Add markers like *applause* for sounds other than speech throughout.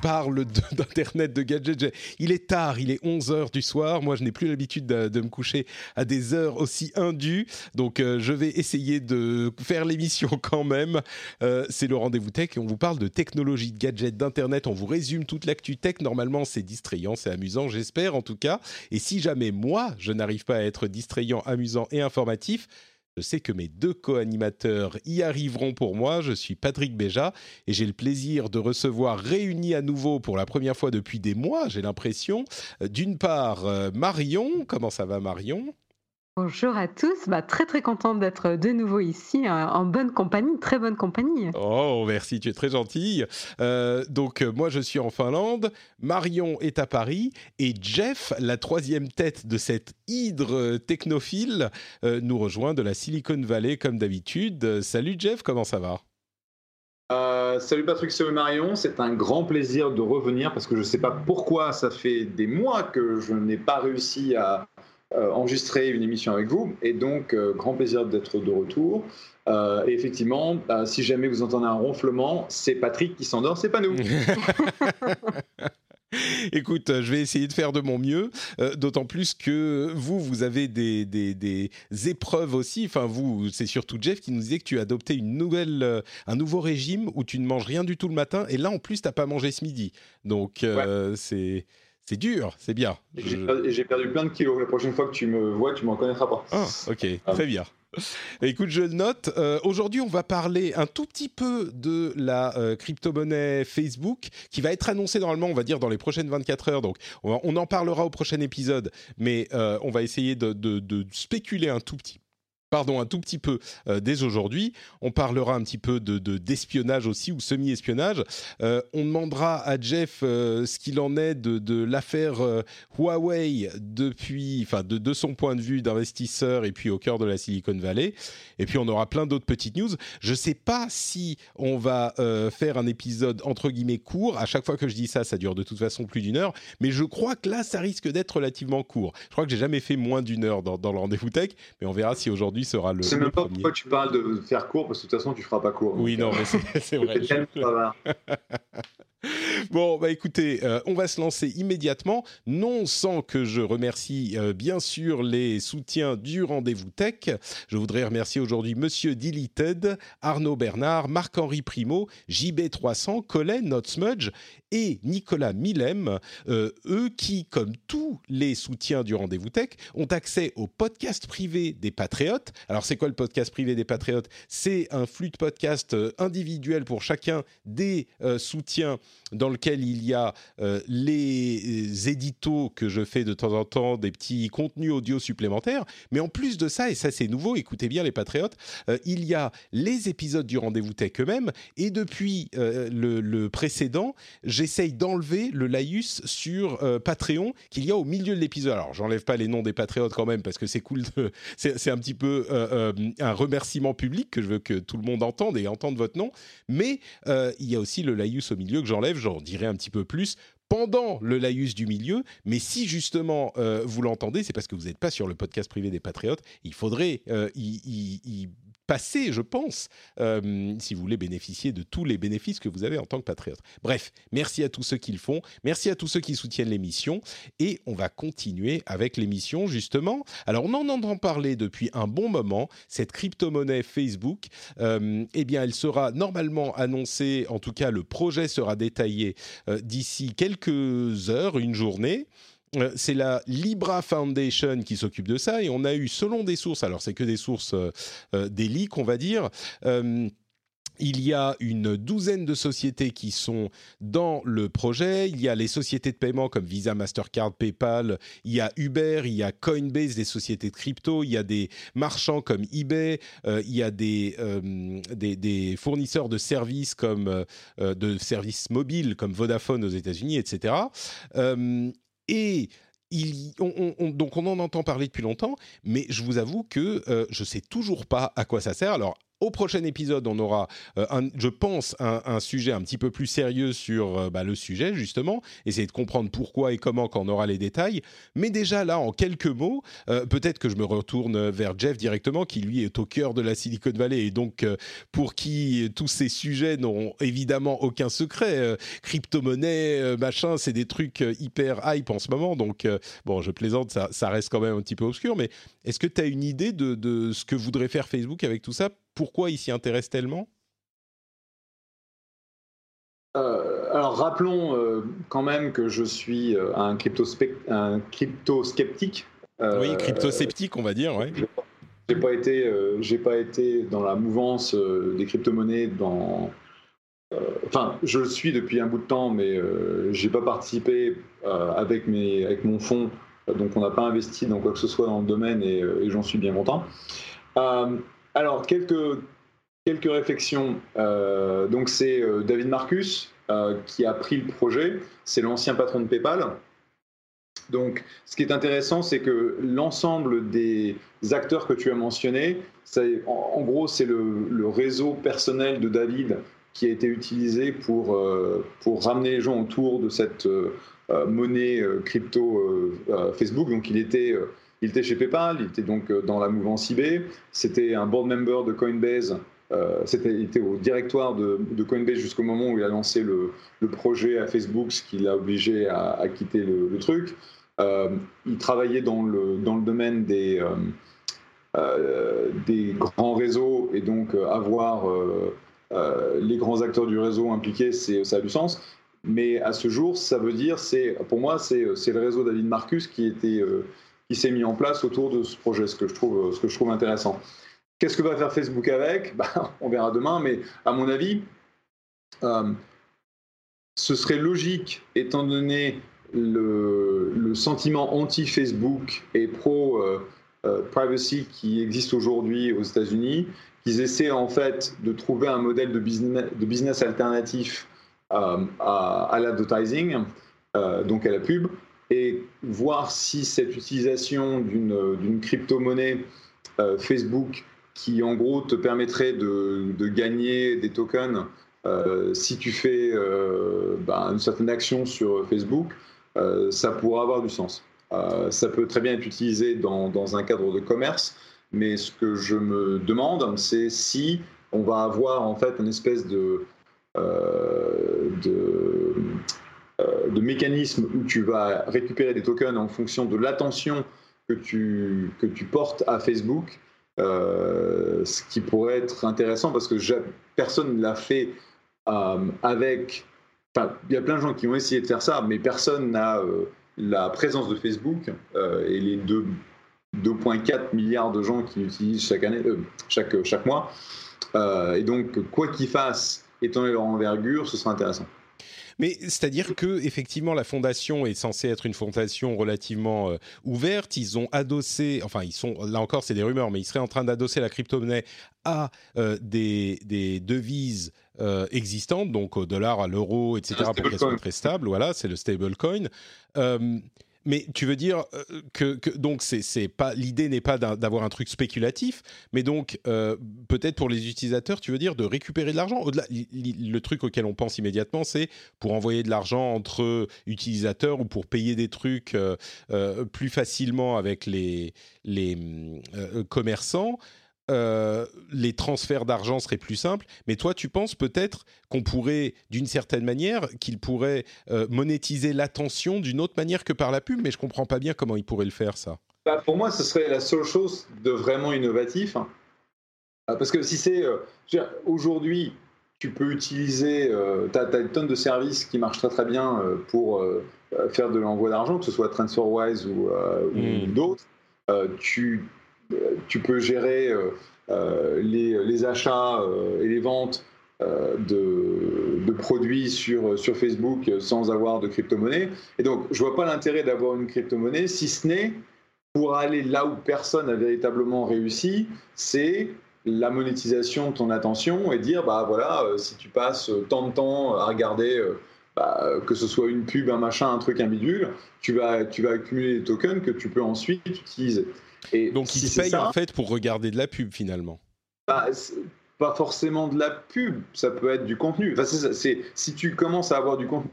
parle *laughs* d'internet, de gadgets. Il est tard, il est 11h du soir. Moi, je n'ai plus l'habitude de, de me coucher à des heures aussi indues. Donc, euh, je vais essayer de faire l'émission *laughs* quand même. Euh, c'est le Rendez-vous Tech et on vous parle de technologie, de gadgets, d'internet. On vous résume toute l'actu tech. Normalement, c'est distrayant, c'est amusant, j'espère en tout cas. Et si jamais moi, je n'arrive pas à être distrayant, amusant et informatif, je sais que mes deux co-animateurs y arriveront pour moi. Je suis Patrick Béja et j'ai le plaisir de recevoir réunis à nouveau pour la première fois depuis des mois, j'ai l'impression. euh, D'une part, euh, Marion. Comment ça va, Marion? Bonjour à tous, bah, très très contente d'être de nouveau ici euh, en bonne compagnie, très bonne compagnie. Oh, merci, tu es très gentille. Euh, donc, euh, moi, je suis en Finlande, Marion est à Paris, et Jeff, la troisième tête de cette hydre technophile, euh, nous rejoint de la Silicon Valley, comme d'habitude. Salut Jeff, comment ça va? Euh, salut Patrick, salut Marion, c'est un grand plaisir de revenir parce que je ne sais pas pourquoi ça fait des mois que je n'ai pas réussi à euh, enregistrer une émission avec vous et donc euh, grand plaisir d'être de retour. Euh, et effectivement, euh, si jamais vous entendez un ronflement, c'est Patrick qui s'endort, c'est pas nous. *laughs* *laughs* Écoute, je vais essayer de faire de mon mieux, euh, d'autant plus que vous, vous avez des, des, des épreuves aussi. Enfin, vous, c'est surtout Jeff qui nous disait que tu as adopté une nouvelle, euh, un nouveau régime où tu ne manges rien du tout le matin. Et là, en plus, tu n'as pas mangé ce midi. Donc, euh, c'est, c'est dur, c'est bien. J'ai Je- perdu plein de kilos. La prochaine fois que tu me vois, tu m'en connaîtras pas. Ah, ok, Ah. très bien. Écoute, je le note. Euh, Aujourd'hui, on va parler un tout petit peu de la euh, crypto-monnaie Facebook qui va être annoncée normalement, on va dire, dans les prochaines 24 heures. Donc, on en parlera au prochain épisode, mais euh, on va essayer de, de- de spéculer un tout petit Pardon, un tout petit peu euh, dès aujourd'hui. On parlera un petit peu de de- d'espionnage aussi ou semi-espionnage. Euh, on demandera à Jeff euh, ce qu'il en est de, de l'affaire Huawei depuis, enfin de, de son point de vue d'investisseur et puis au cœur de la Silicon Valley. Et puis on aura plein d'autres petites news. Je ne sais pas si on va faire un épisode entre guillemets court. À chaque fois que je dis ça, ça dure de toute façon plus d'une heure. Mais je crois que là, ça risque d'être relativement court. Je crois que j'ai jamais fait moins d'une heure dans, dans le rendez-vous tech. Mais on verra si aujourd'hui sera le, Je sais même pas premier. pourquoi tu parles de faire court parce que de toute façon tu feras pas court. Oui, non, mais c'est c'est *laughs* vrai. C'est tellement bavard. *laughs* Bon, bah écoutez, euh, on va se lancer immédiatement, non sans que je remercie euh, bien sûr les soutiens du rendez-vous tech. Je voudrais remercier aujourd'hui Monsieur Deleted, Arnaud Bernard, Marc-Henri Primo, JB300, Colin Notsmudge et Nicolas Millem, euh, eux qui, comme tous les soutiens du rendez-vous tech, ont accès au podcast privé des Patriotes. Alors c'est quoi le podcast privé des Patriotes? C'est un flux de podcast euh, individuel pour chacun des soutiens dans lequel il y a euh, les éditos que je fais de temps en temps, des petits contenus audio supplémentaires. Mais en plus de ça, et ça c'est nouveau, écoutez bien les patriotes, euh, il y a les épisodes du rendez-vous tech eux-mêmes. Et depuis euh, le, précédent, j'essaye d'enlever le laïus sur euh, Patreon qu'il y a au milieu de l'épisode. Alors j'enlève pas les noms des patriotes quand même parce que c'est cool, de- c'est un petit peu euh, euh, un remerciement public que je veux que tout le monde entende et entende votre nom. Mais euh, il y a aussi le laïus au milieu que j'enlève, j'en dirai un petit peu plus pendant le laïus du milieu, mais si justement euh, vous l'entendez, c'est parce que vous n'êtes pas sur le podcast privé des Patriotes. Il faudrait euh, passer, je pense, euh, si vous voulez bénéficier de tous les bénéfices que vous avez en tant que patriote. Bref, merci à tous ceux qui le font, merci à tous ceux qui soutiennent l'émission, et on va continuer avec l'émission justement. Alors on en entend parler depuis un bon moment, cette crypto-monnaie Facebook, euh, eh bien elle sera normalement annoncée, en tout cas le projet sera détaillé euh, d'ici quelques heures, une journée. Euh, c'est la Libra Foundation qui s'occupe de ça et on a eu, selon des sources, alors c'est que des sources, euh, euh, des leaks, on va dire, euh, il y a une douzaine de sociétés qui sont dans le projet. Il y a les sociétés de paiement comme Visa, Mastercard, PayPal. Il y a Uber, il y a Coinbase, des sociétés de crypto. Il y a des marchands comme eBay. Il y a des, fournisseurs de services comme de services mobiles comme Vodafone aux États-Unis, etc. et il, donc on en entend parler depuis longtemps, mais je vous avoue que je sais toujours pas à quoi ça sert. Alors au prochain épisode, on aura, euh, je pense, un, sujet un petit peu plus sérieux sur euh, bah, le sujet, justement, essayer de comprendre pourquoi et comment quand on aura les détails. Mais déjà là, en quelques mots, euh, peut-être que je me retourne vers Jeff directement, qui lui est au cœur de la Silicon Valley et donc pour qui tous ces sujets n'ont évidemment aucun secret. crypto-monnaie, machin, c'est des trucs hyper hype en ce moment. Donc, bon, je plaisante, ça, reste quand même un petit peu obscur, mais est-ce que tu as une idée de ce que voudrait faire Facebook avec tout ça pourquoi il s'y intéresse tellement? Euh, alors rappelons euh, quand même que je suis euh, un, crypto un crypto sceptique. oui, crypto sceptique, on va dire. Ouais. J'ai pas été, j'ai pas été dans la mouvance des crypto-monnaies dans. Enfin, je le suis depuis un bout de temps, mais j'ai pas participé avec mes, avec mon fonds, donc on n'a pas investi dans quoi que ce soit dans le domaine et, et j'en suis bien content. Alors, quelques, quelques réflexions. Euh, donc, c'est euh, David Marcus euh, qui a pris le projet. C'est l'ancien patron de PayPal. Donc, ce qui est intéressant, c'est que l'ensemble des acteurs que tu as mentionnés, en, gros, c'est le, réseau personnel de David qui a été utilisé pour, pour ramener les gens autour de cette monnaie crypto Facebook. Donc, il était il était chez PayPal, il était donc euh, dans la mouvance eBay. C'était un board member de Coinbase. Euh, il était au directoire de, Coinbase jusqu'au moment où il a lancé le, projet à Facebook, ce qui l'a obligé à, quitter le, truc. Euh, il travaillait dans le, dans le domaine des, des grands réseaux et donc avoir les grands acteurs du réseau impliqués, ça a du sens. Mais à ce jour, ça veut dire, pour moi, c'est le réseau David Marcus qui était qui s'est mis en place autour de ce projet, ce que je trouve, intéressant. Qu'est-ce que va faire Facebook avec? *laughs* Bah, On verra demain, mais à mon avis, euh, ce serait logique, étant donné le, sentiment anti-Facebook et pro-privacy euh, euh, qui existe aujourd'hui aux États-Unis, qu'ils essaient en fait de trouver un modèle de business, alternatif à l'advertising, donc à la pub, et voir si cette utilisation d'une crypto-monnaie euh, Facebook qui en gros te permettrait de, gagner des tokens euh, si tu fais euh, bah, une certaine action sur Facebook, ça pourra avoir du sens. ça peut très bien être utilisé dans, un cadre de commerce, mais ce que je me demande, c'est si on va avoir en fait une espèce de, de mécanismes où tu vas récupérer des tokens en fonction de l'attention que tu, que tu portes à Facebook, euh, ce qui pourrait être intéressant parce que personne ne l'a fait euh, avec... Enfin, il y a plein de gens qui ont essayé de faire ça, mais personne n'a la présence de Facebook et les 2,4 milliards de gens qui l'utilisent chaque année, chaque, chaque mois. et donc, quoi qu'ils fassent, étant donné leur envergure, ce sera intéressant. Mais c'est-à-dire que effectivement, la fondation est censée être une fondation relativement euh, ouverte. Ils ont adossé, enfin, ils sont là encore, c'est des rumeurs, mais ils seraient en train d'adosser la crypto-monnaie à euh, des, devises euh, existantes, donc au dollar, à l'euro, etc., pour qu'elles soient très stables. Voilà, c'est le stablecoin. Mais tu veux dire euh, que, donc c'est pas l'idée n'est pas d'avoir un truc spéculatif, mais donc euh, peut-être pour les utilisateurs, tu veux dire de récupérer de l'argent. Au-delà, le truc auquel on pense immédiatement, c'est pour envoyer de l'argent entre utilisateurs ou pour payer des trucs euh, plus facilement avec les les commerçants. Euh, les transferts d'argent seraient plus simples. Mais toi, tu penses peut-être qu'on pourrait, d'une certaine manière, qu'il pourrait euh, monétiser l'attention d'une autre manière que par la pub, mais je comprends pas bien comment il pourrait le faire, ça. Bah, pour moi, ce serait la seule chose de vraiment innovatif. Ah, parce que si c'est. Euh, aujourd'hui, tu peux utiliser. tu as, une tonne de services qui marchent très très bien pour faire de l'envoi d'argent, que ce soit TransferWise ou, ou hmm. d'autres. tu tu peux gérer euh, euh, les, achats euh, et les ventes de, produits sur, Facebook sans avoir de crypto-monnaie. Et donc, je vois pas l'intérêt d'avoir une crypto-monnaie, si ce n'est pour aller là où personne n'a véritablement réussi, c'est la monétisation de ton attention et dire bah voilà si tu passes tant de temps à regarder bah, que ce soit une pub, un machin, un truc, un bidule, tu vas, tu vas accumuler des tokens que tu peux ensuite utiliser. Et Donc si il paye en fait pour regarder de la pub finalement bah, Pas forcément de la pub, ça peut être du contenu. Enfin, si tu commences à avoir du contenu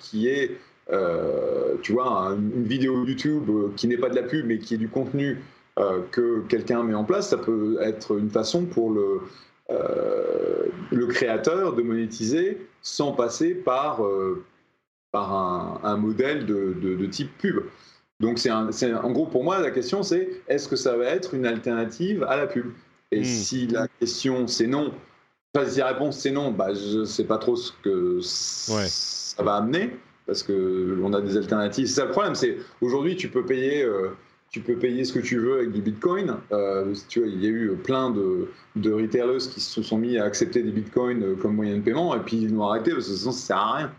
qui est, euh, tu vois, une vidéo YouTube euh, qui n'est pas de la pub mais qui est du contenu euh, que quelqu'un met en place, ça peut être une façon pour le, le créateur de monétiser sans passer par, euh, par un, modèle de, de, type pub. Donc, c'est en gros, pour moi, la question, c'est est-ce que ça va être une alternative à la pub? Et hmm. si la question, c'est non, enfin, si la réponse, c'est non, bah, je ne sais pas trop ce que ça va amener, parce qu'on a des alternatives. C'est ça le problème, c'est aujourd'hui, tu peux payer. Euh, tu peux payer ce que tu veux avec du Bitcoin. Euh, tu vois, il y a eu plein de, de retailers qui se sont mis à accepter des Bitcoins euh, comme moyen de paiement, et puis ils l'ont arrêté parce que sinon ça sert à rien.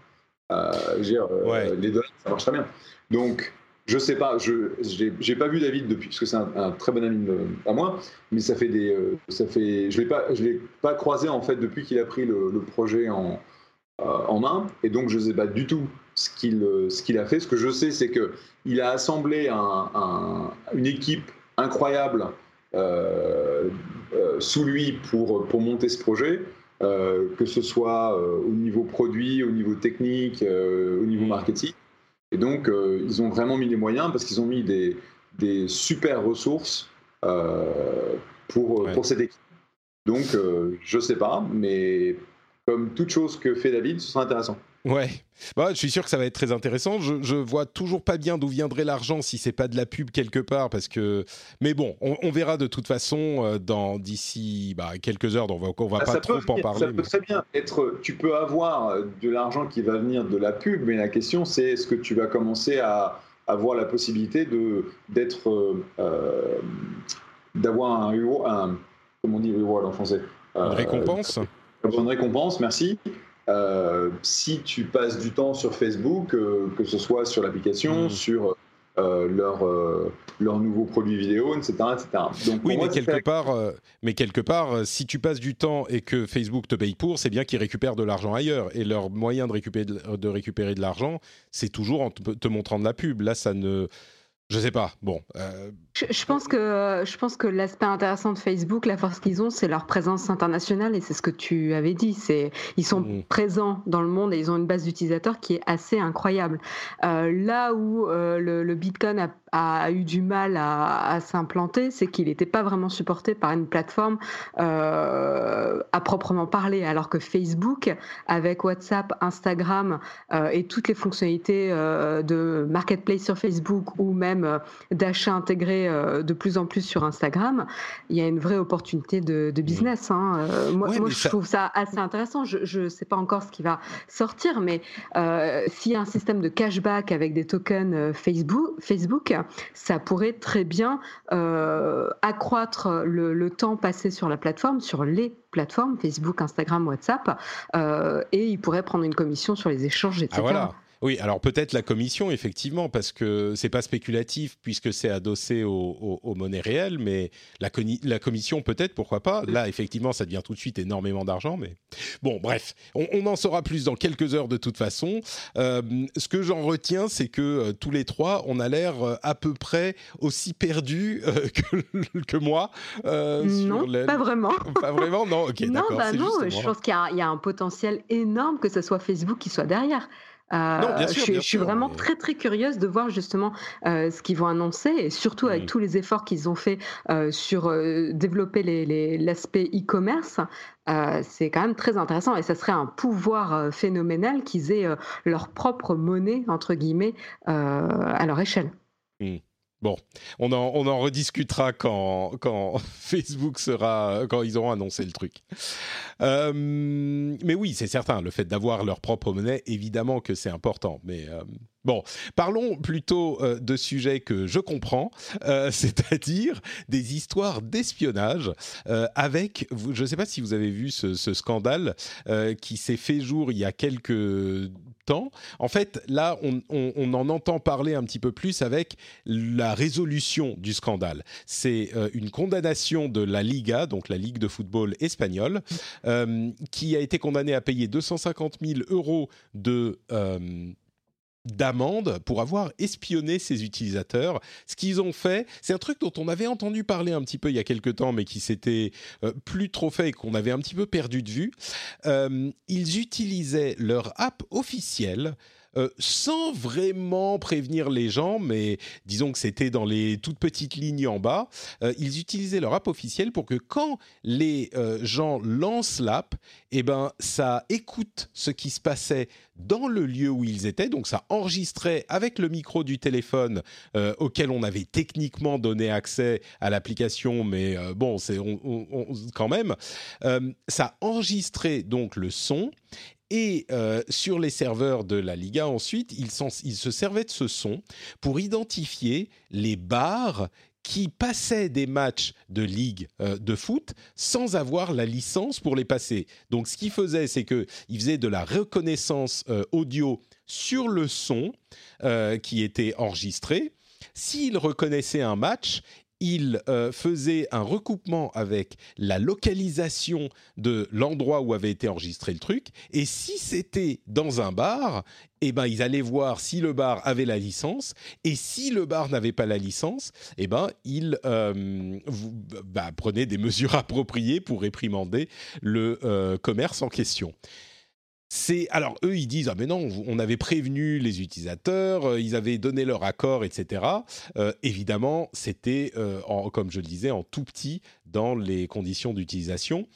Euh, dire, euh, Les dollars, ça marche très bien. Donc, je sais pas, je j'ai pas vu David depuis, parce que c'est un, très bon ami à moi, mais ça fait des, ça fait, je l'ai pas, je l'ai pas croisé en fait depuis qu'il a pris le, le projet en, en main, et donc je sais pas du tout ce qu'il ce qu'il a fait. Ce que je sais, c'est que il a assemblé un, une équipe incroyable euh, euh, sous lui pour, pour monter ce projet, euh, que ce soit au niveau produit, au niveau technique, au niveau mm. marketing. Et donc, ils ont vraiment mis les moyens parce qu'ils ont mis des, des super ressources pour, pour cette équipe. Donc, je ne sais pas, mais comme toute chose que fait David, ce sera intéressant. Ouais, bah, je suis sûr que ça va être très intéressant. Je, je vois toujours pas bien d'où viendrait l'argent si c'est pas de la pub quelque part, parce que. Mais bon, on, verra de toute façon euh, dans d'ici bah, quelques heures. Donc on va, va ah, pas trop en parler. Ça peut très bien être. Tu peux avoir de l'argent qui va venir de la pub, mais la question c'est est-ce que tu vas commencer à avoir la possibilité de d'être euh, euh, d'avoir un, un comment on dit reward en français? Une récompense. Une récompense, merci. Euh, si tu passes du temps sur Facebook, euh, que ce soit sur l'application, mm. sur euh, leur, leur nouveau produit vidéo, etc. Donc, oui, mais, quelque part, mais quelque part, si tu passes du temps et que Facebook te paye pour, c'est bien qu'ils récupèrent de l'argent ailleurs. Et leur moyen de récupérer de, de récupérer de l'argent, c'est toujours en te, te montrant de la pub. Là, ça ne je sais pas. Bon. Euh, je, pense que je pense que l'aspect intéressant de Facebook, la force qu'ils ont, c'est leur présence internationale et c'est ce que tu avais dit. C'est ils sont mm. présents dans le monde et ils ont une base d'utilisateurs qui est assez incroyable. Euh, là où euh, le, Bitcoin a, a, eu du mal à, s'implanter, c'est qu'il n'était pas vraiment supporté par une plateforme à proprement parler, alors que Facebook, avec WhatsApp, Instagram et toutes les fonctionnalités de marketplace sur Facebook ou même euh, d'achat intégré euh, de plus en plus sur Instagram, il y a une vraie opportunité de, business. Hein. Euh, moi, je trouve ça assez intéressant. Je ne sais pas encore ce qui va sortir, mais s'il y a un système de cashback avec des tokens Facebook, Facebook ça pourrait très bien accroître le, temps passé sur la plateforme, sur les plateformes, Facebook, Instagram, WhatsApp, et il pourrait prendre une commission sur les échanges, etc. Ah, voilà. Oui, alors peut-être la commission, effectivement, parce que c'est pas spéculatif puisque c'est adossé aux monnaies réelles, mais la, la commission peut-être, pourquoi pas. Là, effectivement, ça devient tout de suite énormément d'argent, mais bon, bref, on, en saura plus dans quelques heures de toute façon. Euh, ce que j'en retiens, c'est que euh, tous les trois, on a l'air euh, à peu près aussi perdus *laughs* que, que, moi. non, pas vraiment. *laughs* Pas vraiment, non. Ok, d'accord. Bah non, je pense qu'il y, y, a un potentiel énorme que ce soit Facebook qui soit derrière. Euh, je, suis vraiment très très curieuse de voir justement euh, ce qu'ils vont annoncer et surtout avec mm. tous les efforts qu'ils ont fait euh, sur développer l'aspect les, e-commerce. c'est quand même très intéressant et ça serait un pouvoir phénoménal qu'ils aient leur propre monnaie entre guillemets à leur échelle. Mm. Bon, on en, on en rediscutera quand, quand *laughs* Facebook sera, quand ils auront annoncé le truc. Euh, mais oui, c'est certain, le fait d'avoir leur propre monnaie, évidemment que c'est important. Mais euh, bon, parlons plutôt euh, de sujets que je comprends, *laughs* c'est-à-dire des histoires d'espionnage avec, je ne sais pas si vous avez vu ce, scandale qui s'est fait jour il y a quelques en fait, là, on, en entend parler un petit peu plus avec la résolution du scandale. C'est euh, une condamnation de la Liga, donc la Ligue de football espagnole, euh, qui a été condamnée à payer 250 000 euros de euh, d'amende pour avoir espionné ses utilisateurs. Ce qu'ils ont fait, c'est un truc dont on avait entendu parler un petit peu il y a quelques temps, mais qui s'était euh, plus trop fait et qu'on avait un petit peu perdu de vue. Euh, ils utilisaient leur app officielle euh, sans vraiment prévenir les gens, mais disons que c'était dans les toutes petites lignes en bas, euh, ils utilisaient leur app officielle pour que quand les euh, gens lancent l'app, eh ben, ça écoute ce qui se passait dans le lieu où ils étaient, donc ça enregistrait avec le micro du téléphone auquel on avait techniquement donné accès à l'application, mais bon, c'est quand même, ça enregistrait donc le son et euh, sur les serveurs de la Liga, ensuite, ils, se servaient de ce son pour identifier les bars qui passaient des matchs de ligue euh, de foot sans avoir la licence pour les passer. Donc ce qu'ils faisaient, c'est qu'ils faisaient de la reconnaissance euh, audio sur le son qui était enregistré. S'ils reconnaissaient un match, il euh, faisait un recoupement avec la localisation de l'endroit où avait été enregistré le truc. Et si c'était dans un bar, eh ben, ils allaient voir si le bar avait la licence. Et si le bar n'avait pas la licence, eh ben, ils euh, bah, prenaient des mesures *laughs* appropriées pour réprimander le euh, commerce en question. Alors eux ils disent ah mais non on avait prévenu les utilisateurs euh, ils avaient donné leur accord etc euh, évidemment c'était euh, comme je le disais en tout petit dans les conditions d'utilisation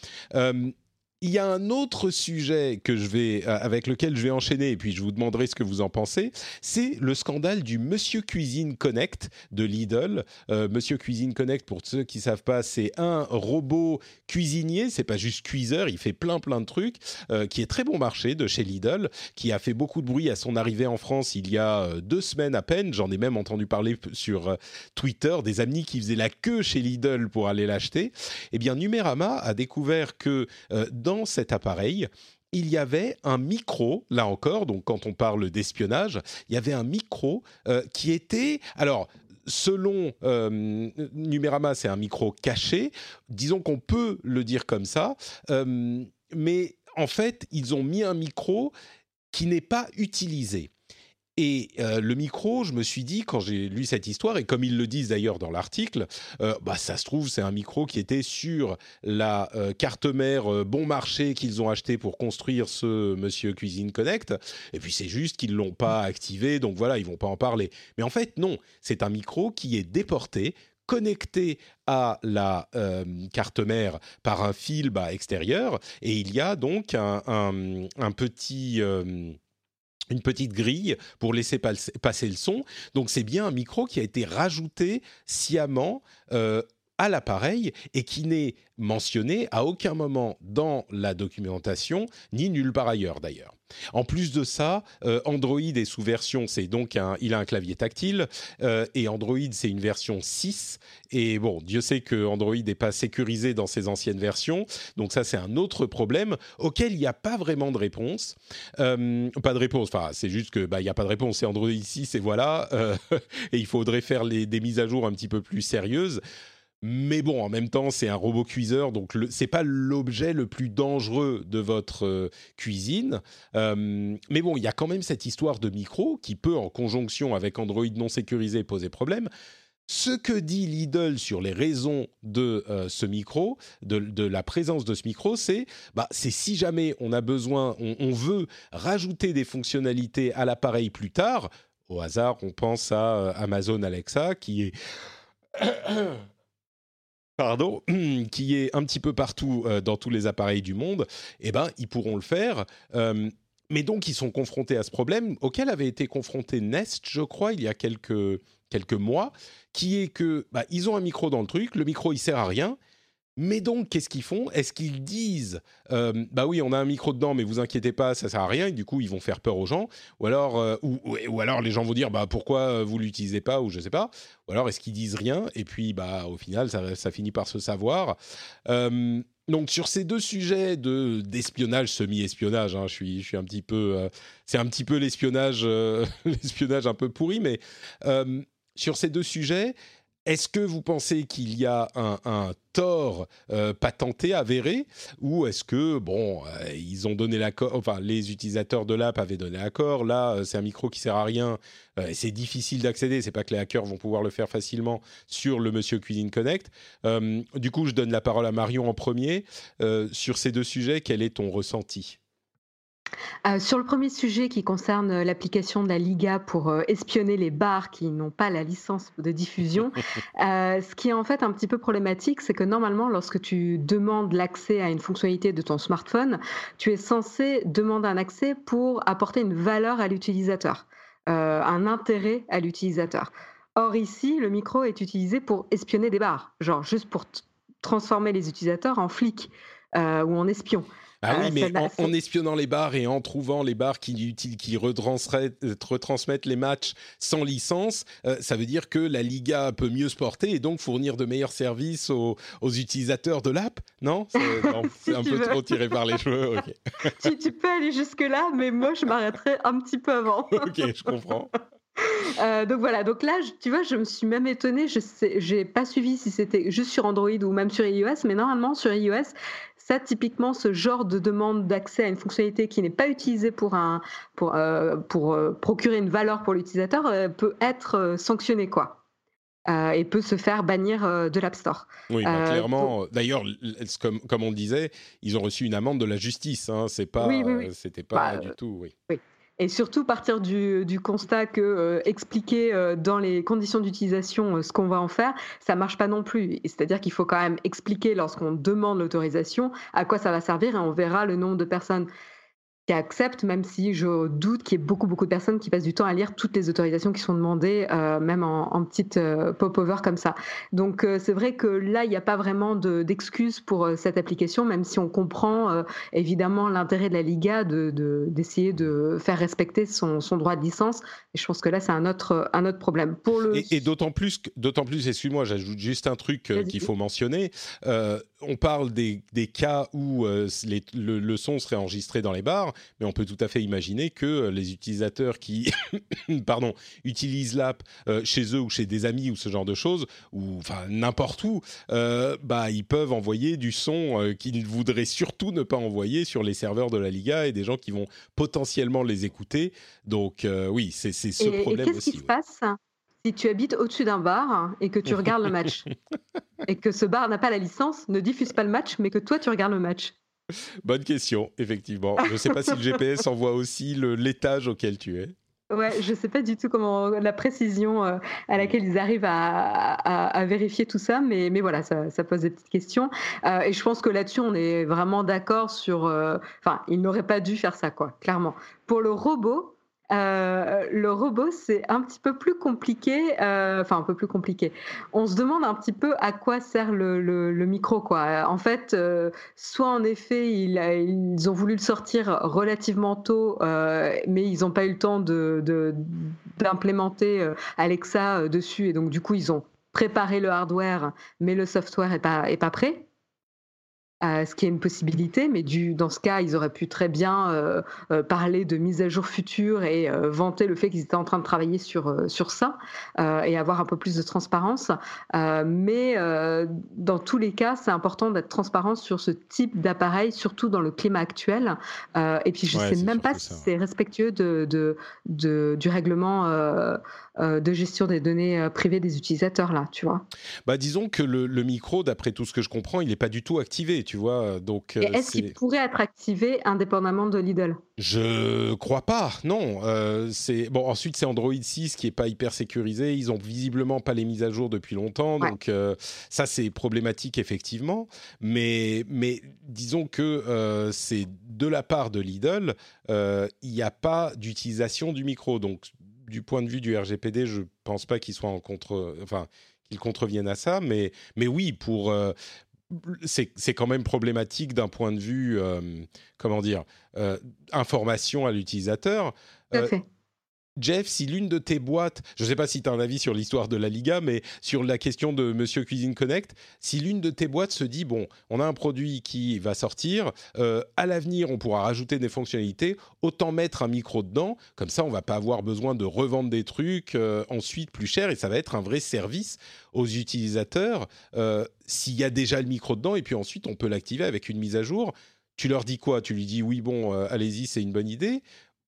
il y a un autre sujet que je vais, euh, avec lequel je vais enchaîner, et puis je vous demanderai ce que vous en pensez. C'est le scandale du Monsieur Cuisine Connect de Lidl. Euh, Monsieur Cuisine Connect, pour ceux qui savent pas, c'est un robot cuisinier. C'est pas juste cuiseur, il fait plein plein de trucs, euh, qui est très bon marché de chez Lidl, qui a fait beaucoup de bruit à son arrivée en France il y a deux semaines à peine. J'en ai même entendu parler sur Twitter des amis qui faisaient la queue chez Lidl pour aller l'acheter. Eh bien, Numérama a découvert que dans cet appareil, il y avait un micro, là encore, donc quand on parle d'espionnage, il y avait un micro euh, qui était... Alors, selon euh, Numérama, c'est un micro caché, disons qu'on peut le dire comme ça, euh, mais en fait, ils ont mis un micro qui n'est pas utilisé. Et euh, le micro, je me suis dit, quand j'ai lu cette histoire, et comme ils le disent d'ailleurs dans l'article, euh, bah, ça se trouve, c'est un micro qui était sur la euh, carte mère bon marché qu'ils ont acheté pour construire ce Monsieur Cuisine Connect. Et puis c'est juste qu'ils ne l'ont pas activé, donc voilà, ils vont pas en parler. Mais en fait, non, c'est un micro qui est déporté connecté à la carte mère par un fil bah, extérieur et il y a donc un petit une petite grille pour laisser passer le son. Donc c'est bien un micro qui a été rajouté sciemment euh, à l'appareil et qui n'est mentionné à aucun moment dans la documentation, ni nulle part ailleurs d'ailleurs. En plus de ça, euh, Android est sous version, c'est donc il a un clavier tactile euh, et Android c'est une version 6 et bon, Dieu sait que Android n'est pas sécurisé dans ses anciennes versions, donc ça c'est un autre problème auquel il n'y a pas vraiment de réponse, euh, pas de réponse, enfin c'est juste que bah il n'y a pas de réponse, c'est Android 6 et voilà, *laughs* et il faudrait faire des mises à jour un petit peu plus sérieuses. Mais bon, en même temps, c'est un robot cuiseur, donc ce n'est pas l'objet le plus dangereux de votre euh, cuisine. Euh, mais bon, il y a quand même cette histoire de micro qui peut, en conjonction avec Android non sécurisé, poser problème. Ce que dit Lidl sur les raisons de euh, ce micro, de, la présence de ce micro, c'est bah, c'est si jamais on a besoin, on veut rajouter des fonctionnalités à l'appareil plus tard. Au hasard, on pense à Amazon Alexa qui est *clears throat* pardon, *clears throat* qui est un petit peu partout euh, dans tous les appareils du monde, eh ben, ils pourront le faire. Euh, mais donc, ils sont confrontés à ce problème auquel avait été confronté Nest, je crois, il y a quelques, quelques mois, qui est que bah, ils ont un micro dans le truc, le micro il sert à rien, mais donc, qu'est-ce qu'ils font? Est-ce qu'ils disent euh, bah oui, on a un micro dedans, mais vous inquiétez pas, ça sert à rien. Et du coup, ils vont faire peur aux gens. Ou alors, euh, ou, alors les gens vont dire bah pourquoi euh, vous l'utilisez pas? ou je sais pas. Ou alors est-ce qu'ils disent rien? Et puis bah au final, ça, finit par se savoir. donc sur ces deux sujets de d'espionnage, semi-espionnage, hein, je suis je suis un petit peu, c'est un petit peu l'espionnage, *laughs* l'espionnage un peu pourri, mais sur ces deux sujets, est-ce que vous pensez qu'il y a un, tort euh, patenté, avéré, ou est-ce que bon, euh, ils ont donné l'accord, enfin les utilisateurs de l'app avaient donné l'accord. Là, euh, c'est un micro qui sert à rien, et c'est difficile d'accéder. C'est pas que les hackers vont pouvoir le faire facilement sur le Monsieur Cuisine Connect. du coup, je donne la parole à Marion en premier sur ces deux sujets. Quel est ton ressenti? Euh, sur le premier sujet qui concerne euh, l'application de la Liga pour euh, espionner les bars qui n'ont pas la licence de diffusion, *laughs* ce qui est en fait un petit peu problématique, c'est que normalement, lorsque tu demandes l'accès à une fonctionnalité de ton smartphone, tu es censé demander un accès pour apporter une valeur à l'utilisateur, un intérêt à l'utilisateur. Or ici, le micro est utilisé pour espionner des bars, genre juste pour transformer les utilisateurs en flics ou en espions. Ah oui, mais en, espionnant les bars et en trouvant les bars qui, qui retransmettent les matchs sans licence, euh, ça veut dire que la Liga peut mieux se porter et donc fournir de meilleurs services aux, utilisateurs de l'app Non? *laughs* C'est un peu trop tiré par les cheveux. *laughs* tu, peux aller jusque-là, mais moi, je m'arrêterai un petit peu avant. *laughs* ok, je comprends. Euh, donc voilà, donc là, tu vois, je me suis même étonnée, je n'ai pas suivi si c'était juste sur Android ou même sur iOS, mais normalement sur iOS, ça, typiquement, ce genre de demande d'accès à une fonctionnalité qui n'est pas utilisée pour, un, pour, euh, pour euh, procurer une valeur pour l'utilisateur euh, peut être sanctionné, quoi. et peut se faire bannir de l'App Store. Oui, bah, clairement. D'ailleurs, comme, comme on le disait, ils ont reçu une amende de la justice. Hein, c'est pas, c'était pas bah, du tout. Oui. Et surtout partir du, constat que euh, expliquer euh, dans les conditions d'utilisation euh, ce qu'on va en faire, ça marche pas non plus. C'est-à-dire qu'il faut quand même expliquer lorsqu'on demande l'autorisation à quoi ça va servir et on verra le nombre de personnes qui acceptent, même si je doute qu'il y ait beaucoup, beaucoup de personnes qui passent du temps à lire toutes les autorisations qui sont demandées, euh, même en, en petite euh, pop-over comme ça. Donc euh, c'est vrai que là, il n'y a pas vraiment d'excuses pour cette application, même si on comprend évidemment l'intérêt de la Liga d'essayer de, de, faire respecter son, son, droit de licence. Et je pense que là, c'est un autre, un autre problème. Pour le... Et, d'autant plus, d'autant plus excuse-moi, j'ajoute juste un truc qu'il faut mentionner. on parle des, des cas où les, le, le son serait enregistré dans les bars mais on peut tout à fait imaginer que euh, les utilisateurs qui *coughs* pardon, utilisent l'app euh, chez eux ou chez des amis ou ce genre de choses, ou enfin n'importe où, euh, bah, ils peuvent envoyer du son qu'ils voudraient surtout ne pas envoyer sur les serveurs de la Liga et des gens qui vont potentiellement les écouter. Donc oui, c'est ce problème aussi. Qu'est-ce qui se passe si tu habites au-dessus d'un bar et que tu regardes le match *laughs* et que ce bar n'a pas la licence, ne diffuse pas le match, mais que toi tu regardes le match? *laughs* Bonne question, effectivement. Je ne sais pas si le *laughs* GPS envoie aussi l'étage auquel tu es. Ouais, je ne sais pas du tout comment la précision euh, à laquelle ils arrivent à, vérifier tout ça, mais, mais voilà, ça, pose des petites questions. Euh, et je pense que là-dessus, on est vraiment d'accord sur. Euh, enfin, ils n'auraient pas dû faire ça, quoi, clairement. Pour le robot, euh, le robot, c'est un petit peu plus compliqué, euh, un peu plus compliqué. On se demande un petit peu à quoi sert le, micro, quoi. En fait, euh, soit en effet, ils, ont voulu le sortir relativement tôt, mais ils n'ont pas eu le temps d'implémenter Alexa dessus, et donc du coup, ils ont préparé le hardware, mais le software n'est pas, est pas prêt ce qui est une possibilité, mais du, dans ce cas, ils auraient pu très bien euh, euh, parler de mise à jour future et euh, vanter le fait qu'ils étaient en train de travailler sur, sur ça et avoir un peu plus de transparence. mais dans tous les cas, c'est important d'être transparent sur ce type d'appareil, surtout dans le climat actuel. et puis, je ne sais même pas si c'est respectueux de, de, de, du règlement de gestion des données privées des utilisateurs, là, tu vois. Bah, disons que le, le micro, d'après tout ce que je comprends, il n'est pas du tout activé tu vois. Donc, est-ce qu'il pourrait être activé indépendamment de Lidl? Je crois pas, non. c'est bon. Ensuite, c'est Android 6 qui est pas hyper sécurisé. Ils ont visiblement pas les mises à jour depuis longtemps, donc ça c'est problématique effectivement. Mais mais disons que c'est de la part de Lidl, il n'y a pas d'utilisation du micro, donc du point de vue du RGPD, je pense pas qu'il soit en contre, enfin, qu'il contrevienne à ça, mais, mais oui, pour, euh, c'est quand même problématique d'un point de vue, euh, comment dire, euh, information à l'utilisateur. Jeff, si l'une de tes boîtes, je ne sais pas si tu as un avis sur l'histoire de la Liga, mais sur la question de Monsieur Cuisine Connect, si l'une de tes boîtes se dit, bon, on a un produit qui va sortir, euh, à l'avenir on pourra rajouter des fonctionnalités, autant mettre un micro dedans, comme ça on va pas avoir besoin de revendre des trucs euh, ensuite plus cher et ça va être un vrai service aux utilisateurs euh, s'il y a déjà le micro dedans et puis ensuite on peut l'activer avec une mise à jour. Tu leur dis quoi? Tu lui dis oui, bon, allez-y, c'est une bonne idée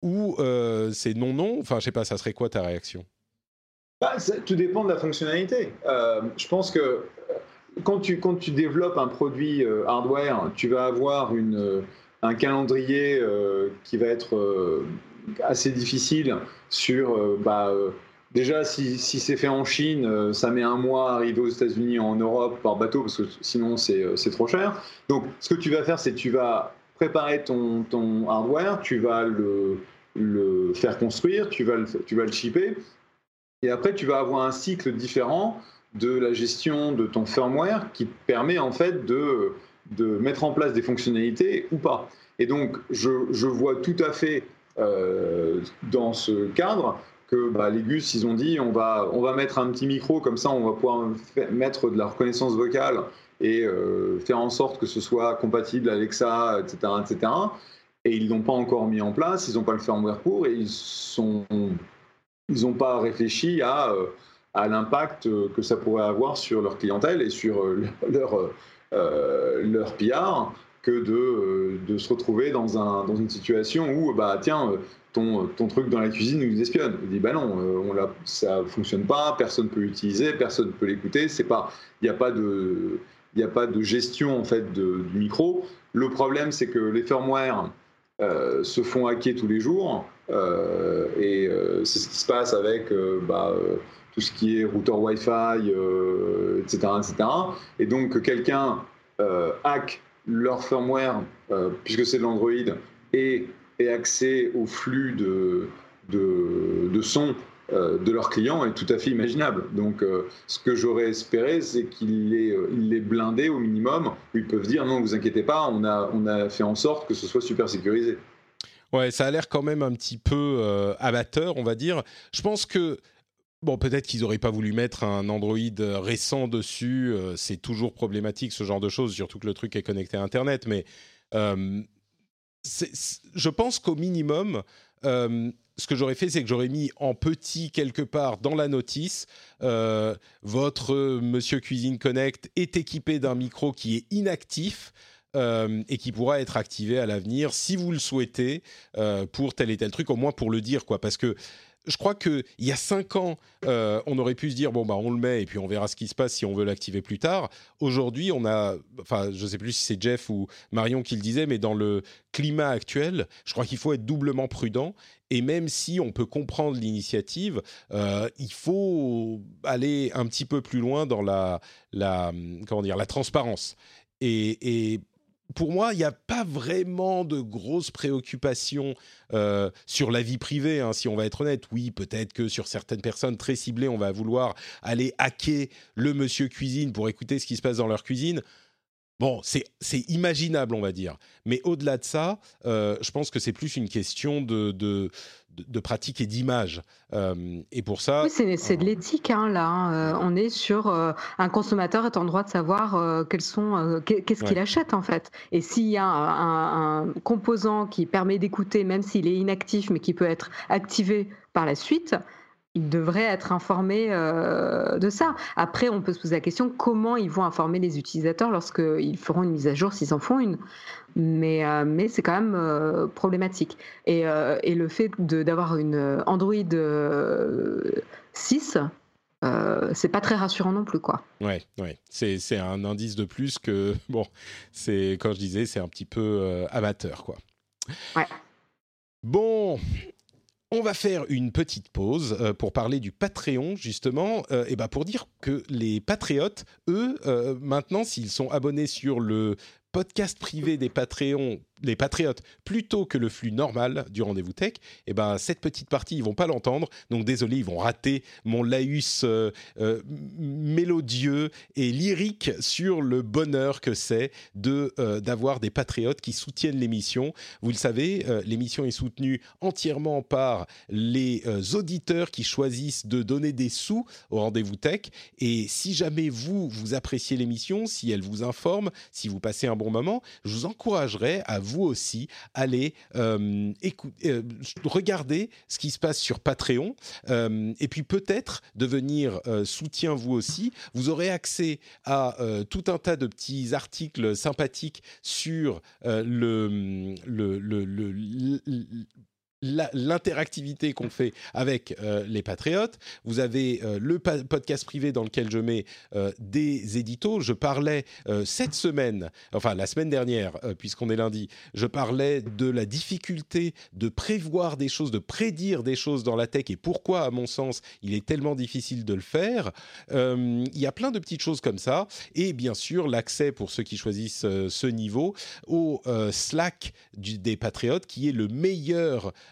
ou euh, c'est non non Enfin, je sais pas, ça serait quoi ta réaction? Bah, Tout dépend de la fonctionnalité. Euh, je pense que euh, quand tu, quand tu développes un produit hardware, tu vas avoir une, un calendrier qui va être assez difficile sur bah, Déjà, si, si c'est fait en Chine, ça met un mois à arriver aux États-Unis, en Europe par bateau, parce que sinon c'est trop cher. Donc, ce que tu vas faire, c'est tu vas préparer ton, ton hardware, tu vas le, le faire construire, tu vas le, tu vas le et après tu vas avoir un cycle différent de la gestion de ton firmware qui permet en fait de, de mettre en place des fonctionnalités ou pas. Et donc je, je vois tout à fait euh, dans ce cadre que bah, les Gus, ils ont dit on va, on va mettre un petit micro, comme ça on va pouvoir mettre de la reconnaissance vocale et euh, faire en sorte que ce soit compatible Alexa, etc. etc et ils l'ont pas encore mis en place, ils n'ont pas le firmware pour, et ils sont, ils n'ont pas réfléchi à, euh, à l'impact que ça pourrait avoir sur leur clientèle et sur euh, leur, euh, leur PR que de, de, se retrouver dans, un, dans une situation où, bah, tiens, ton, ton truc dans la cuisine nous espionne. Il dit, bah non, on ça fonctionne pas, personne ne peut l'utiliser, personne ne peut l'écouter, il n'y a pas de, il a pas de gestion en fait du micro. Le problème, c'est que les firmware euh, se font hacker tous les jours. Euh, et euh, c'est ce qui se passe avec bah, tout ce qui est routeur Wi-Fi, etc., etc. Et donc, que quelqu'un hack leur firmware, puisque c'est de l'Android, et ait accès au flux de, de, son de leurs clients est tout à fait imaginable. Donc, euh, ce que j'aurais espéré, c'est qu'ils les, euh, au minimum, ils peuvent dire non, vous inquiétez pas, on a, fait en sorte que ce soit super sécurisé. Ouais, ça a l'air quand même un petit peu amateur, on va dire. Je pense que Bon, peut-être qu'ils n'auraient pas voulu mettre un Android récent dessus. c'est toujours problématique ce genre de choses, surtout que le truc est connecté à Internet. Mais je pense qu'au minimum, ce que j'aurais fait, c'est que j'aurais mis en petit quelque part dans la notice, euh, votre Monsieur Cuisine Connect est équipé d'un micro qui est inactif. Euh, et qui pourra être activé à l'avenir si vous le souhaitez euh, pour tel et tel truc, au moins pour le dire, quoi. Parce que je crois qu'il y a cinq ans, euh, on aurait pu se dire bon bah on le met et puis on verra ce qui se passe si on veut l'activer plus tard. Aujourd'hui, on a, enfin je sais plus si c'est Jeff ou Marion qui le disait, mais dans le climat actuel, je crois qu'il faut être doublement prudent. Et même si on peut comprendre l'initiative, euh, il faut aller un petit peu plus loin dans la, comment dire, la transparence. Et pour moi, il n'y a pas vraiment de grosses préoccupations euh, sur la vie privée, hein, si on va être honnête. Oui, peut-être que sur certaines personnes très ciblées, on va vouloir aller hacker le monsieur cuisine pour écouter ce qui se passe dans leur cuisine. Bon, c'est imaginable, on va dire. Mais au-delà de ça, euh, je pense que c'est plus une question de, de, de, pratique et d'image. Euh, et pour ça... Oui, c'est de l'éthique, hein, là. Hein. Euh, on est sur un consommateur est en droit de savoir quels sont, qu'est-ce qu'il achète, en fait. Et s'il y a un, un composant qui permet d'écouter, même s'il est inactif, mais qui peut être activé par la suite, ils devraient être informés euh, de ça. Après, on peut se poser la question comment ils vont informer les utilisateurs lorsqu'ils feront une mise à jour, s'ils en font une? Mais, euh, mais c'est quand même euh, problématique. Et, et, le fait d'avoir une Android 6, c'est pas très rassurant non plus, quoi. Ouais, ouais. C'est un indice de plus que *laughs* bon, c'est quand je disais, c'est un petit peu amateur, quoi. Ouais. Bon, on va faire une petite pause euh, pour parler du Patreon, justement, euh, et ben pour dire que les patriotes, eux, euh, maintenant, s'ils sont abonnés sur le podcast privé des Patreons les patriotes plutôt que le flux normal du rendez-vous tech, eh ben cette petite partie ils vont pas l'entendre. Donc désolé, ils vont rater mon laïus euh, euh, mélodieux et lyrique sur le bonheur que c'est de euh, d'avoir des patriotes qui soutiennent l'émission. Vous le savez, l'émission est soutenue entièrement par les auditeurs qui choisissent de donner des sous au rendez-vous tech. Et si jamais vous vous appréciez l'émission, si elle vous informe, si vous passez un bon moment, je vous encouragerais à vous aussi allez euh, euh, regarder ce qui se passe sur Patreon euh, et puis peut-être devenir soutien vous aussi. Vous aurez accès à tout un tas de petits articles sympathiques sur le, le, le l'interactivité qu'on fait avec euh, les patriotes. Vous avez euh, le podcast privé dans lequel je mets euh, des éditos. Je parlais cette semaine, enfin la semaine dernière, puisqu'on est lundi, je parlais de la difficulté de prévoir des choses, de prédire des choses dans la tech et pourquoi, à mon sens, il est tellement difficile de le faire. il y a plein de petites choses comme ça. Et bien sûr, l'accès pour ceux qui choisissent ce niveau au Slack des patriotes, qui est le meilleur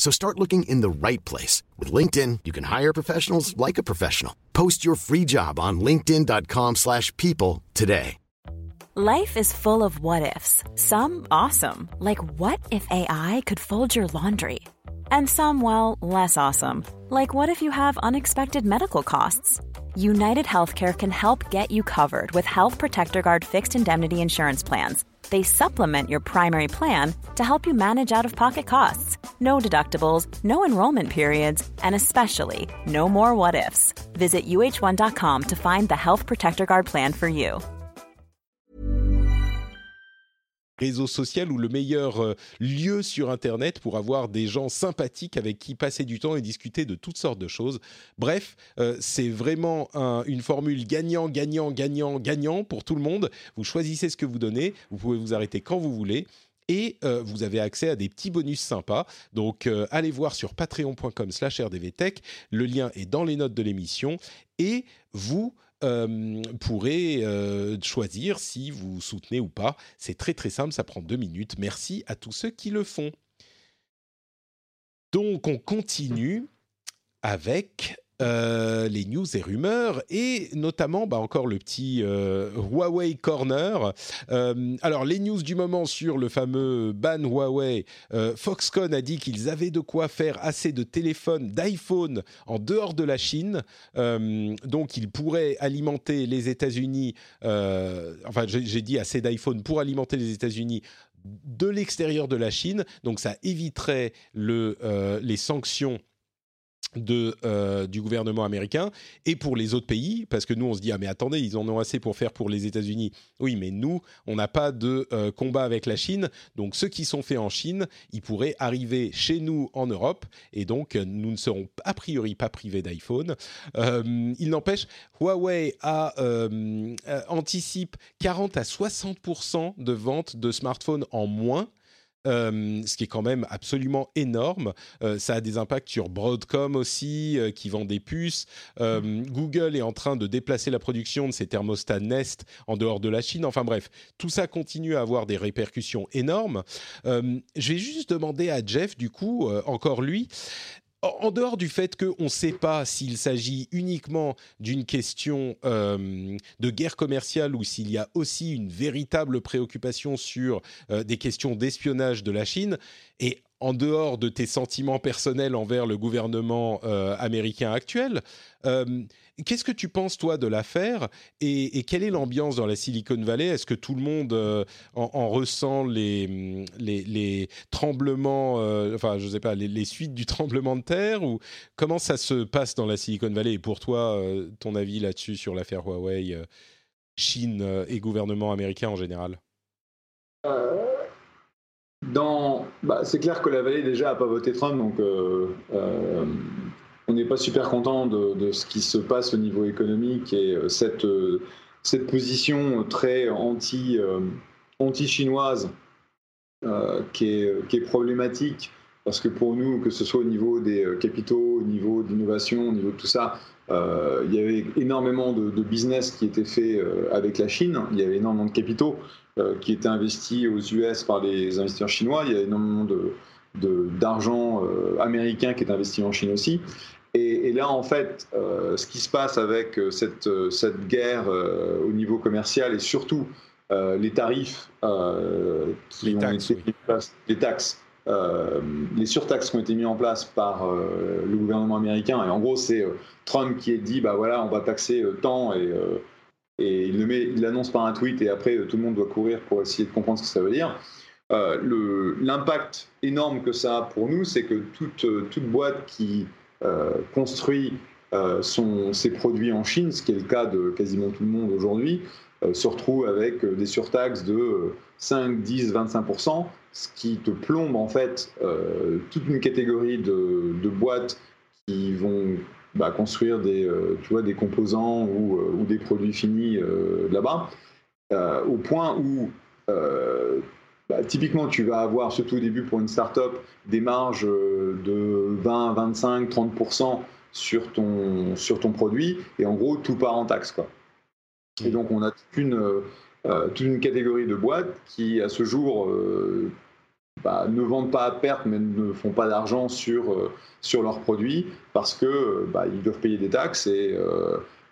So start looking in the right place. With LinkedIn, you can hire professionals like a professional. Post your free job on linkedin.com slash people today. Life is full of what-ifs. Some awesome, like what if AI could fold your laundry? And some, well, less awesome, like what if you have unexpected medical costs? United Healthcare can help get you covered with Health Protector Guard fixed indemnity insurance plans they supplement your primary plan to help you manage out of pocket costs. No deductibles, no enrollment periods, and especially no more what ifs. Visit uh1.com to find the Health Protector Guard plan for you. Réseau social ou le meilleur euh, lieu sur Internet pour avoir des gens sympathiques avec qui passer du temps et discuter de toutes sortes de choses. Bref, euh, c'est vraiment une formule gagnant, gagnant, gagnant, gagnant pour tout le monde. Vous choisissez ce que vous donnez, vous pouvez vous arrêter quand vous voulez et euh, vous avez accès à des petits bonus sympas. Donc allez voir sur patreon.com/rdvtech. Le lien est dans les notes de l'émission et vous euh, pourrez euh, choisir si vous soutenez ou pas. C'est très très simple, ça prend deux minutes. Merci à tous ceux qui le font. Donc on continue avec euh, les news et rumeurs et notamment bah, encore le petit euh, Huawei Corner. Euh, alors les news du moment sur le fameux ban Huawei, Foxconn a dit qu'ils avaient de quoi faire assez de téléphones, d'iPhone en dehors de la Chine, donc ils pourraient alimenter les États-Unis. enfin j'ai dit assez d'iPhone pour alimenter les États-Unis de l'extérieur de la Chine, donc ça éviterait le, les sanctions de, euh, du gouvernement américain et pour les autres pays, parce que nous on se dit ah mais attendez ils en ont assez pour faire pour les États-Unis. Oui mais nous on n'a pas de euh, combat avec la Chine, donc ceux qui sont faits en Chine, ils pourraient arriver chez nous en Europe et donc nous ne serons a priori pas privés d'iPhone. Euh, il n'empêche, Huawei a, anticipe 40 à 60 de ventes de smartphones en moins euh, ce qui est quand même absolument énorme. Euh, ça a des impacts sur Broadcom aussi, euh, qui vend des puces. Google est en train de déplacer la production de ses thermostats Nest en dehors de la Chine. Enfin bref, tout ça continue à avoir des répercussions énormes. je vais juste demander à Jeff, du coup, encore lui, en dehors du fait qu'on ne sait pas s'il s'agit uniquement d'une question euh, de guerre commerciale ou s'il y a aussi une véritable préoccupation sur euh, des questions d'espionnage de la Chine, et en dehors de tes sentiments personnels envers le gouvernement américain actuel, Qu'est-ce que tu penses, toi, de l'affaire et, quelle est l'ambiance dans la Silicon Valley? Est-ce que tout le monde euh, en, ressent les, les, tremblements, euh, enfin, je ne sais pas, les, suites du *laughs* tremblement de terre ou comment ça se passe dans la Silicon Valley? Et pour toi, euh, ton avis là-dessus sur l'affaire Huawei, Chine et gouvernement américain en général? Dans, bah, c'est clair que la vallée déjà n'a pas voté Trump, donc on n'est pas super content de, ce qui se passe au niveau économique et euh, cette, euh, cette position très euh, anti-chinoise qui, est, problématique parce que pour nous, que ce soit au niveau des capitaux, au niveau d'innovation, au niveau de tout ça, il y avait énormément de, business qui était fait avec la Chine. Il y avait énormément de capitaux qui étaient investis aux US par les investisseurs chinois. Il y a énormément d'argent américain qui est investi en Chine aussi. Et, là, en fait, euh, ce qui se passe avec euh, cette, euh, cette guerre au niveau commercial et surtout les tarifs qui les ont taxes, été mis en place, les taxes, les surtaxes qui ont été mis en place par le gouvernement américain. Et en gros, c'est Trump qui est dit, bah voilà, on va taxer tant et, et il l'annonce par un tweet et après tout le monde doit courir pour essayer de comprendre ce que ça veut dire. L'impact énorme que ça a pour nous, c'est que toute, toute boîte qui construit euh, son, ses produits en Chine, ce qui est le cas de quasiment tout le monde aujourd'hui, euh, se retrouve avec des surtaxes de 5, 10, 25%, ce qui te plombe en fait toute une catégorie de, boîtes qui vont bah, construire des, tu vois, des composants ou, ou des produits finis là-bas, au point où bah, typiquement, tu vas avoir, surtout au début pour une startup, des marges euh, de 20, 25, 30% sur ton, sur ton produit, et en gros, tout part en taxe. Quoi. Et donc, on a toute une, euh, toute une catégorie de boîtes qui, à ce jour, euh, bah, ne vendent pas à perte, mais ne font pas d'argent sur, sur leurs produits parce que bah, ils doivent payer des taxes et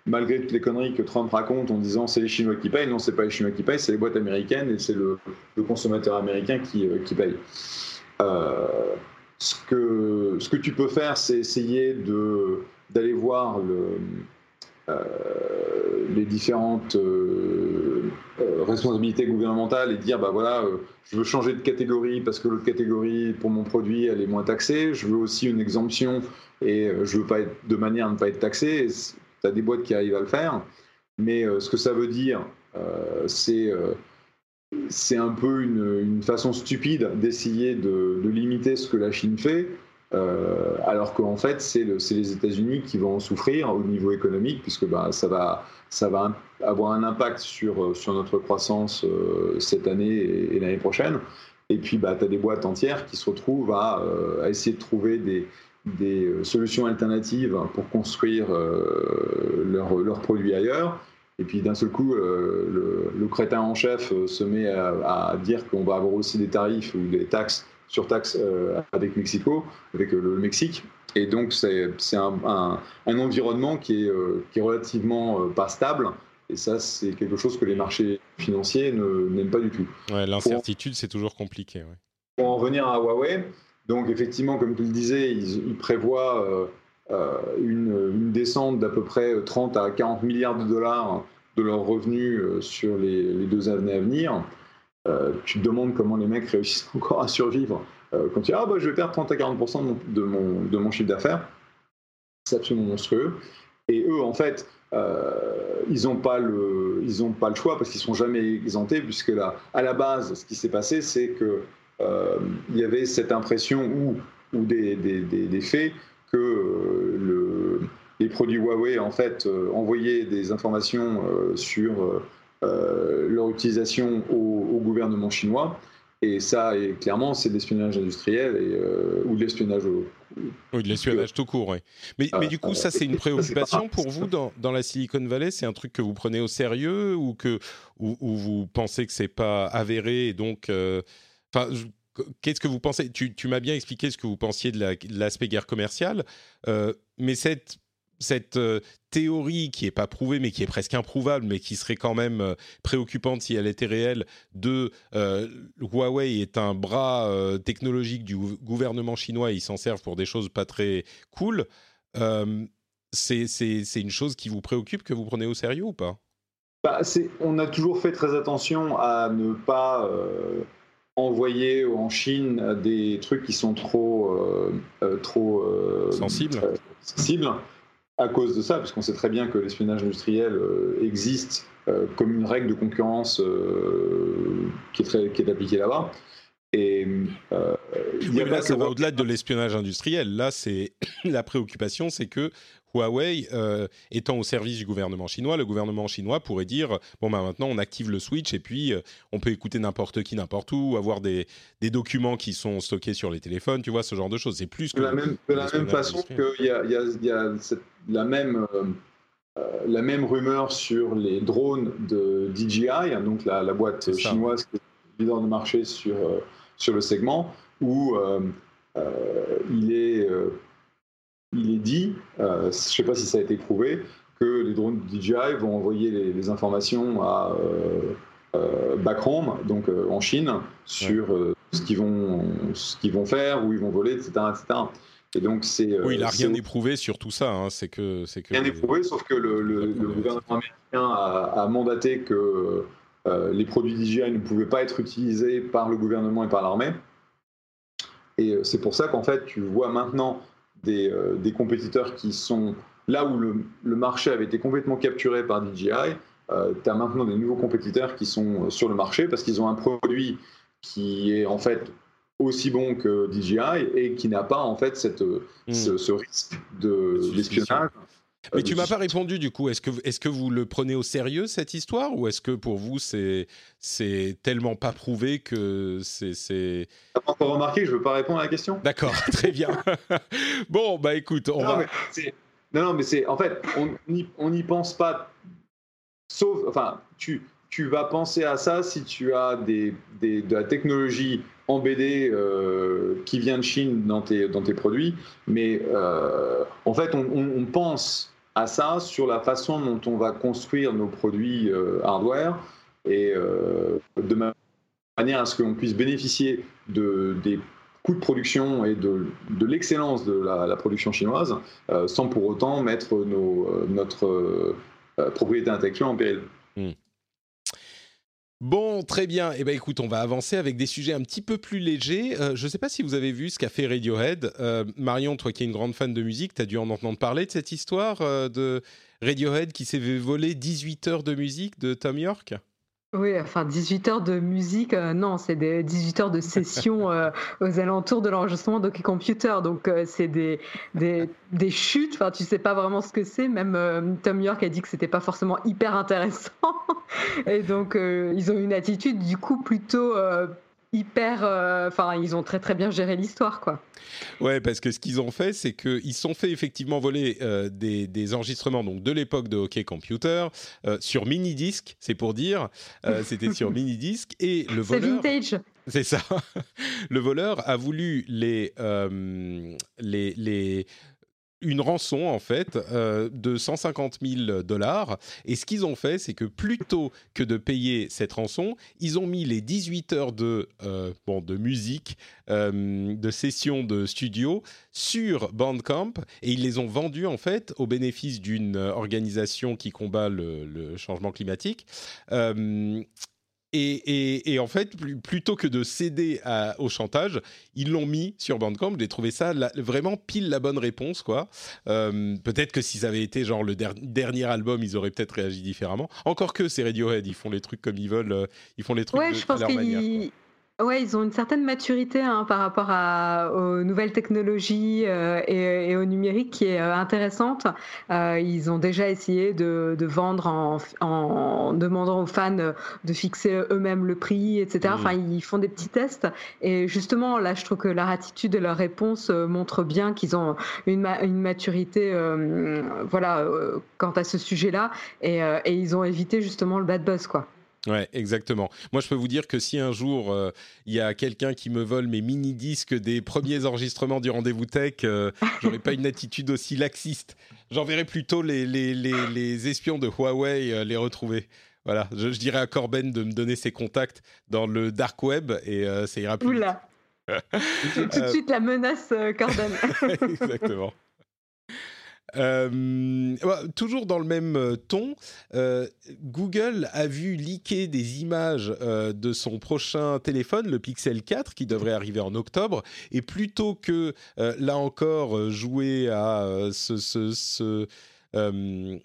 malgré toutes les conneries que Trump raconte en disant c'est les Chinois qui payent, non, c'est pas les Chinois qui payent, c'est les boîtes américaines et c'est le, consommateur américain qui, euh, paye. Euh, ce, que, ce que tu peux faire, c'est essayer d'aller voir euh, les différentes responsabilités gouvernementales et dire bah voilà, je veux changer de catégorie parce que l'autre catégorie pour mon produit elle est moins taxée. Je veux aussi une exemption et je veux pas être de manière à ne pas être taxé tu as des boîtes qui arrivent à le faire. Mais euh, ce que ça veut dire, euh, c'est euh, c'est un peu une, façon stupide d'essayer de, limiter ce que la Chine fait, alors qu'en fait, c'est le, les États-Unis qui vont en souffrir au niveau économique, puisque bah, ça, va, ça va avoir un impact sur, sur notre croissance cette année et, l'année prochaine. Et puis, bah, tu as des boîtes entières qui se retrouvent à essayer de trouver des, des euh, solutions alternatives pour construire euh, leurs produits ailleurs. Et puis d'un seul coup, euh, le, crétin en chef se met à, dire qu'on va avoir aussi des tarifs ou des taxes sur taxes avec Mexico, avec le, Mexique. Et donc c'est un, environnement qui est, qui est relativement pas stable. Et ça, c'est quelque chose que les marchés financiers n'aiment pas du tout. L'incertitude, c'est toujours compliqué. Pour en revenir à Huawei, donc effectivement, comme tu le disais, ils, prévoient euh, euh, une, descente d'à peu près 30 à 40 milliards de dollars de leurs revenus euh, sur les, deux années à venir. tu te demandes comment les mecs réussissent *laughs* encore à survivre quand tu dis ah bah je vais perdre 30 à 40% de mon, chiffre d'affaires. C'est absolument monstrueux. Et eux, en fait, ils n'ont pas, le, pas le choix parce qu'ils sont jamais exemptés, puisque là, à la base, ce qui s'est passé, c'est que il y avait cette impression ou, ou des, des, faits que euh, le, les produits Huawei en fait euh, envoyaient des informations sur leur utilisation au, gouvernement chinois. Et ça, est, clairement, c'est de l'espionnage industriel et, ou de l'espionnage Oui, de l'espionnage tout court, oui. Mais, mais du coup, ça, c'est une *laughs* préoccupation pour vous dans, dans, la Silicon Valley? C'est un truc que vous prenez au sérieux ou que ou, vous pensez que c'est pas avéré et donc Enfin, qu'est-ce que vous pensez? Tu, m'as bien expliqué ce que vous pensiez de l'aspect guerre commerciale, euh, mais cette cette théorie qui est pas prouvée, mais qui est presque improuvable, mais qui serait quand même préoccupante si elle était réelle, de Huawei est un bras technologique du gouvernement chinois et ils s'en servent pour des choses pas très cool. c'est une chose qui vous préoccupe, que vous prenez au sérieux ou pas? Bah, On a toujours fait très attention à ne pas envoyer en Chine des trucs qui sont trop, euh, euh, trop euh, sensibles. sensibles à cause de ça, parce qu'on sait très bien que l'espionnage industriel existe comme une règle de concurrence qui est, très, qui est appliquée là-bas. Et là, ça va au-delà de l'espionnage industriel. Là, c'est *coughs* la préoccupation, c'est que Huawei euh, étant au service du gouvernement chinois, le gouvernement chinois pourrait dire bon ben maintenant on active le switch et puis euh, on peut écouter n'importe qui n'importe où, avoir des, des, documents qui sont stockés sur les téléphones, tu vois ce genre de choses. C'est plus que de la même, de la même façon qu'il y a, y a, y a la même euh, la même rumeur sur les drones de DJI, hein, donc la, la boîte chinoise qui est leader de marché sur sur le segment, où il est il est dit, euh, je ne sais pas si ça a été prouvé, que les drones DJI vont envoyer les, informations à euh, euh donc euh, en Chine, sur ce qu'ils vont, qu'ils vont faire, où ils vont voler, etc., etc. Et donc c'est. oui, il n'a rien éprouvé sur tout ça. Hein, c'est que, c'est que. Rien éprouvé, sauf que le, gouvernement américain a, mandaté que les produits DJI ne pouvaient pas être utilisés par le gouvernement et par l'armée. Et c'est pour ça qu'en fait, tu vois maintenant euh, des, compétiteurs qui sont là où le, marché avait été complètement capturé par DJI. Euh, tu as maintenant des nouveaux compétiteurs qui sont euh, sur le marché parce qu'ils ont un produit qui est en fait aussi bon que DJI et qui n'a pas en fait cette, hmm. ce, risque d'espionnage. Mais tu m'as pas répondu du coup. Est-ce que, est que vous le prenez au sérieux cette histoire ou est-ce que pour vous c'est c'est tellement pas prouvé que c'est. T'as pas encore remarqué je veux pas répondre à la question. D'accord, *laughs* très bien. *laughs* bon bah écoute, on non, va. Mais non non mais c'est en fait on n'y pense pas. Sauf enfin tu tu vas penser à ça si tu as des, des de la technologie en BD euh, qui vient de Chine dans tes, produits, mais euh, en fait, on, on, pense à ça sur la façon dont on va construire nos produits euh, hardware et de manière à ce qu'on puisse bénéficier de, des coûts de production et de, de l'excellence de la, production chinoise sans pour autant mettre nos, notre propriété intellectuelle en péril. Hmm. Bon, très bien. Eh ben, écoute, on va avancer avec des sujets un petit peu plus légers. Euh, je ne sais pas si vous avez vu ce qu'a fait Radiohead. Euh, Marion, toi qui es une grande fan de musique, tu as dû en entendre parler de cette histoire euh, de Radiohead qui s'est volé 18 heures de musique de Tom York? Oui, enfin 18 heures de musique, euh, non, c'est des 18 heures de session *laughs* euh, aux alentours de l'enregistrement d'Hockey Computer. Donc euh, c'est des, des, des, chutes, enfin tu sais pas vraiment ce que c'est. Même Tom York a dit que c'était pas forcément hyper intéressant. *laughs* Et donc ils ont une attitude du coup plutôt hyper. Euh, enfin, ils ont très très bien géré l'histoire, quoi. Ouais, parce que ce qu'ils ont fait, c'est qu'ils sont fait effectivement voler euh, des, des, enregistrements donc de l'époque de Hockey Computer euh, sur mini disque, c'est pour dire. *laughs* C'était sur mini disque et le voleur. C'est vintage. C'est ça. *laughs* Le voleur a voulu les, les, les une rançon en fait euh, de 150 000 dollars. Et ce qu'ils ont fait, c'est que plutôt que de payer cette rançon, ils ont mis les 18 heures de, euh, bon, de musique, euh, de session de studio sur Bandcamp et ils les ont vendus en fait au bénéfice d'une organisation qui combat le changement climatique. Et, en fait, plutôt que de céder au chantage, ils l'ont mis sur Bandcamp. J'ai trouvé ça vraiment pile la bonne réponse, quoi. Euh, peut-être que s'ils avaient été genre le dernier album, ils auraient peut-être réagi différemment. Encore que c'est Radiohead, ils font les trucs comme ils veulent, euh, ils font les trucs ouais, de, je pense leur manière. Ouais, ils ont une certaine maturité hein, par rapport à, aux nouvelles technologies euh, et, au numérique qui est euh, intéressante. Euh, ils ont déjà essayé de, de vendre en, en, demandant aux fans de fixer eux-mêmes le prix, etc. Mmh. Enfin, ils font des petits tests. Et justement, là, je trouve que leur attitude et leur réponse montrent bien qu'ils ont une, une maturité, voilà, quant à ce sujet-là. Et, et, ils ont évité justement le bad buzz, quoi. Ouais, exactement. Moi, je peux vous dire que si un jour euh, il y a quelqu'un qui me vole mes mini disques des premiers *laughs* enregistrements du rendez-vous tech, euh, j'aurais pas une attitude aussi laxiste. J'enverrai plutôt les, les, les, espions de Huawei euh, les retrouver. Voilà, je, dirais à Corben de me donner ses contacts dans le dark web et ça ira plus. Oula. Tout de suite la menace, Corben. *laughs* exactement. Euh, toujours dans le même euh, ton, euh, Google a vu leaker des images de son prochain téléphone, le Pixel 4, qui devrait arriver en octobre. Et plutôt que, là encore, jouer à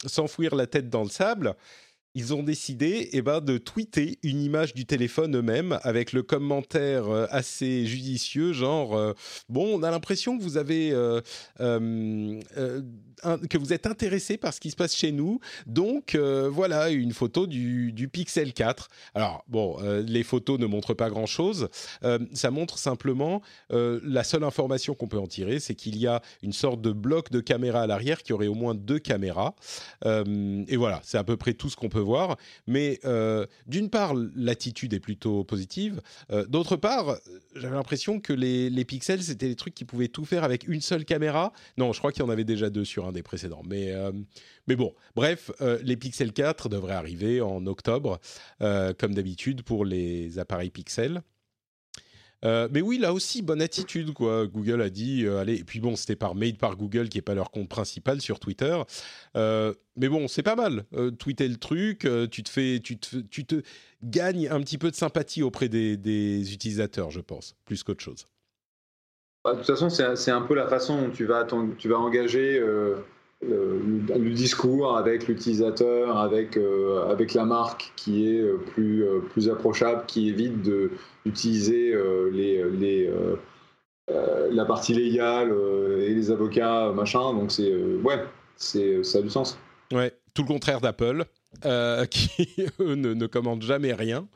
s'enfouir la tête dans le sable, ils ont décidé eh ben, de tweeter une image du téléphone eux-mêmes avec le commentaire euh, assez judicieux, genre euh, bon, on a l'impression que vous avez euh, que vous êtes intéressé par ce qui se passe chez nous, donc voilà une photo du, du, Pixel 4. Alors bon, les photos ne montrent pas grand-chose, ça montre simplement la seule information qu'on peut en tirer, c'est qu'il y a une sorte de bloc de caméra à l'arrière qui aurait au moins deux caméras, et voilà, c'est à peu près tout ce qu'on peut voir. Mais euh, d'une part, l'attitude est plutôt positive. Euh, d'autre part, j'avais l'impression que les, pixels, c'était des trucs qui pouvaient tout faire avec une seule caméra. Non, je crois qu'il y en avait déjà deux sur un des précédents. Mais, euh, mais bon, bref, les Pixel 4 devraient arriver en octobre, comme d'habitude pour les appareils Pixel. Euh, mais oui, là aussi, bonne attitude, quoi. Google a dit, euh, allez, et puis bon, c'était par made par Google, qui est pas leur compte principal sur Twitter. Euh, mais bon, c'est pas mal. tweeter le truc, tu te fais, tu te, tu te gagnes un petit peu de sympathie auprès des, utilisateurs, je pense, plus qu'autre chose. Bah, de toute façon, c'est un peu la façon dont tu vas, tu vas engager le, discours avec l'utilisateur, avec, euh, avec la marque qui est euh, plus, euh, plus approchable, qui évite d'utiliser les, les, la partie légale et les avocats, machin. Donc, c'est ouais, ça a du sens. Ouais, tout le contraire d'Apple. Euh, *laughs* qui eux ne, commandent jamais rien.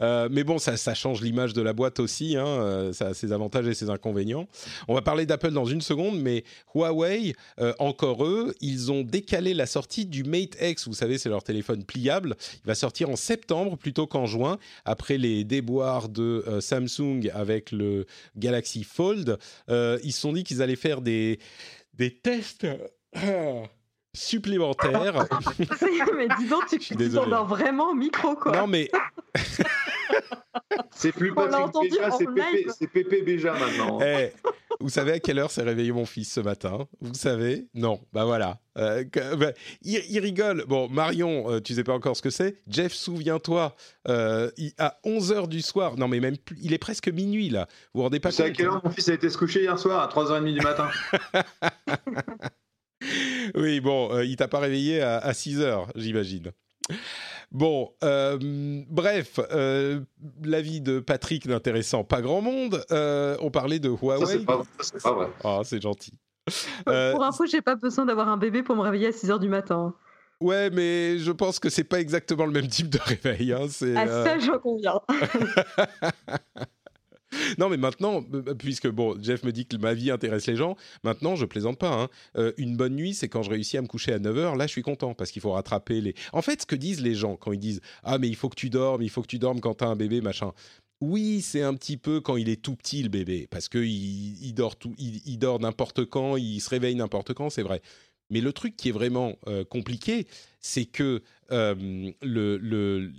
Euh, mais bon, ça, ça change l'image de la boîte aussi. Hein, euh, ça a ses avantages et ses inconvénients. On va parler d'Apple dans une seconde, mais Huawei, encore eux, ils ont décalé la sortie du Mate X. Vous savez, c'est leur téléphone pliable. Il va sortir en septembre plutôt qu'en juin, après les déboires de Samsung avec le Galaxy Fold. ils se sont dit qu'ils allaient faire des, des tests *clears throat* supplémentaire. *laughs* mais dis donc, tu t'endors vraiment au micro, quoi. Non, mais. c'est plus Patrick Béja, c'est Pépé, Béja maintenant. Eh, vous savez à quelle heure s'est réveillé mon fils ce matin? Vous savez? Non, bah voilà. Euh, bah, il, rigole. Bon, Marion, euh, tu sais pas encore ce que c'est. Jeff, souviens-toi, euh, à 11h du soir, non mais même il est presque minuit là. Vous vous rendez pas compte C'est à quelle heure mon fils a été se coucher hier soir? À 3h30 du matin. *laughs* oui, bon, euh, il t'a pas réveillé à, 6 heures, j'imagine. Bon, euh, bref, euh, l'avis de Patrick n'intéressant pas grand monde. on parlait de Huawei. c'est pas, vrai. Ah, c'est gentil. Pour info, j'ai pas besoin d'avoir un bébé pour me réveiller à 6 heures du matin. Ouais, mais je pense que c'est pas exactement le même type de réveil. Hein. Ah, ça, j'en conviens. *laughs* non, mais maintenant, puisque bon, Jeff me dit que ma vie intéresse les gens, maintenant je plaisante pas. Hein. Euh, une bonne nuit, c'est quand je réussis à me coucher à 9h. Là, je suis content parce qu'il faut rattraper les. En fait, ce que disent les gens quand ils disent Ah, mais il faut que tu dormes, il faut que tu dormes quand tu as un bébé, machin. Oui, c'est un petit peu quand il est tout petit le bébé, parce qu'il il dort il, dort n'importe quand, il se réveille n'importe quand, c'est vrai. Mais le truc qui est vraiment euh, compliqué, c'est que euh, le, le,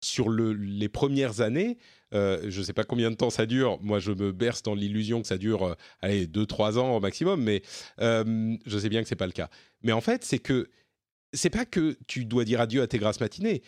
sur le, les premières années, euh, je ne sais pas combien de temps ça dure. Moi, je me berce dans l'illusion que ça dure, euh, allez, 2-3 ans au maximum, mais euh, je sais bien que ce n'est pas le cas. Mais en fait, c'est que c'est pas que tu dois dire adieu à tes grasses matinées,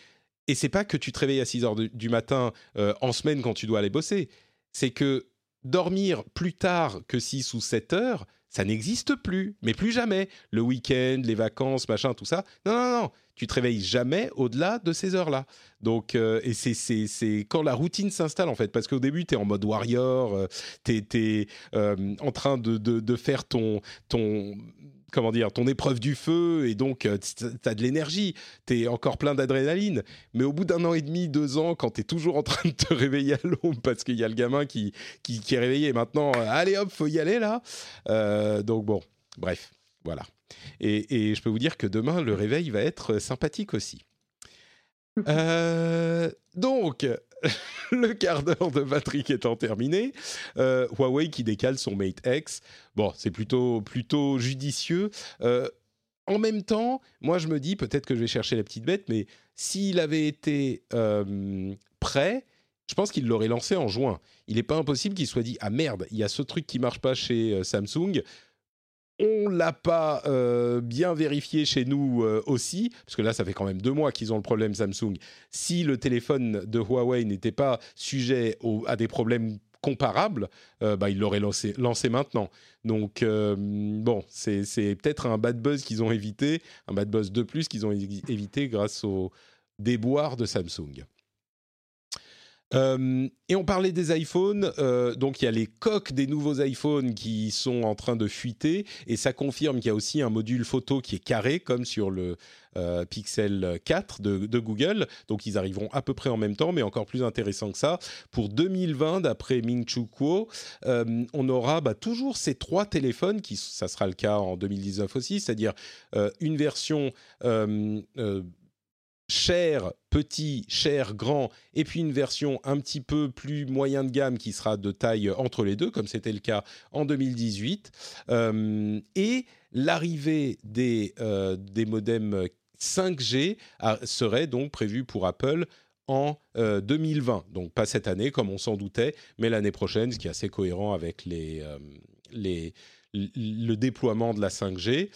et c'est pas que tu te réveilles à 6 heures du matin en semaine quand tu dois aller bosser. C'est que dormir plus tard que 6 ou 7 heures, ça n'existe plus, mais plus jamais. Le week-end, les vacances, machin, tout ça. Non, non, non. Tu te réveilles jamais au-delà de ces heures-là. Donc, euh, et c'est quand la routine s'installe, en fait. Parce qu'au début, tu es en mode warrior, euh, tu es, euh, en train de, de, de, faire ton, ton comment dire, ton épreuve du feu et donc euh, tu as de l'énergie, tu es encore plein d'adrénaline. Mais au bout d'un an et demi, deux ans, quand tu es toujours en train de te réveiller à l'aube parce qu'il y a le gamin qui, qui, est réveillé maintenant, euh, allez hop, faut y aller là. Euh, donc bon, bref, voilà. Et, et, je peux vous dire que demain, le réveil va être sympathique aussi. *laughs* donc, le quart d'heure de Patrick étant terminé, Huawei qui décale son Mate X. Bon, c'est plutôt, plutôt judicieux. en même temps, moi je me dis, peut-être que je vais chercher la petite bête, mais s'il avait été prêt, je pense qu'il l'aurait lancé en juin. Il n'est pas impossible qu'il soit dit ah merde, il y a ce truc qui marche pas chez euh, Samsung. On l'a pas euh, bien vérifié chez nous euh, aussi, parce que là, ça fait quand même deux mois qu'ils ont le problème Samsung. Si le téléphone de Huawei n'était pas sujet à des problèmes comparables, bah, ils l'auraient lancé, lancé, maintenant. Donc, bon, c'est peut-être un bad buzz qu'ils ont évité, un bad buzz de plus qu'ils ont évité grâce au déboire de Samsung. Euh, et on parlait des iPhones, euh, donc il y a les coques des nouveaux iPhones qui sont en train de fuiter, et ça confirme qu'il y a aussi un module photo qui est carré, comme sur le euh, Pixel 4 de, Google, donc ils arriveront à peu près en même temps, mais encore plus intéressant que ça. Pour 2020, d'après Ming Chu Kuo, on aura bah, toujours ces trois téléphones, qui ça sera le cas en 2019 aussi, c'est-à-dire une version cher petit, cher grand, et puis une version un petit peu plus moyen de gamme qui sera de taille entre les deux, comme c'était le cas en 2018. Euh, et l'arrivée des, euh, des modems 5G serait donc prévue pour Apple en 2020. Euh, donc pas cette année comme on s'en doutait, mais l'année prochaine, ce qui est assez cohérent avec les, les, le déploiement de la 5G.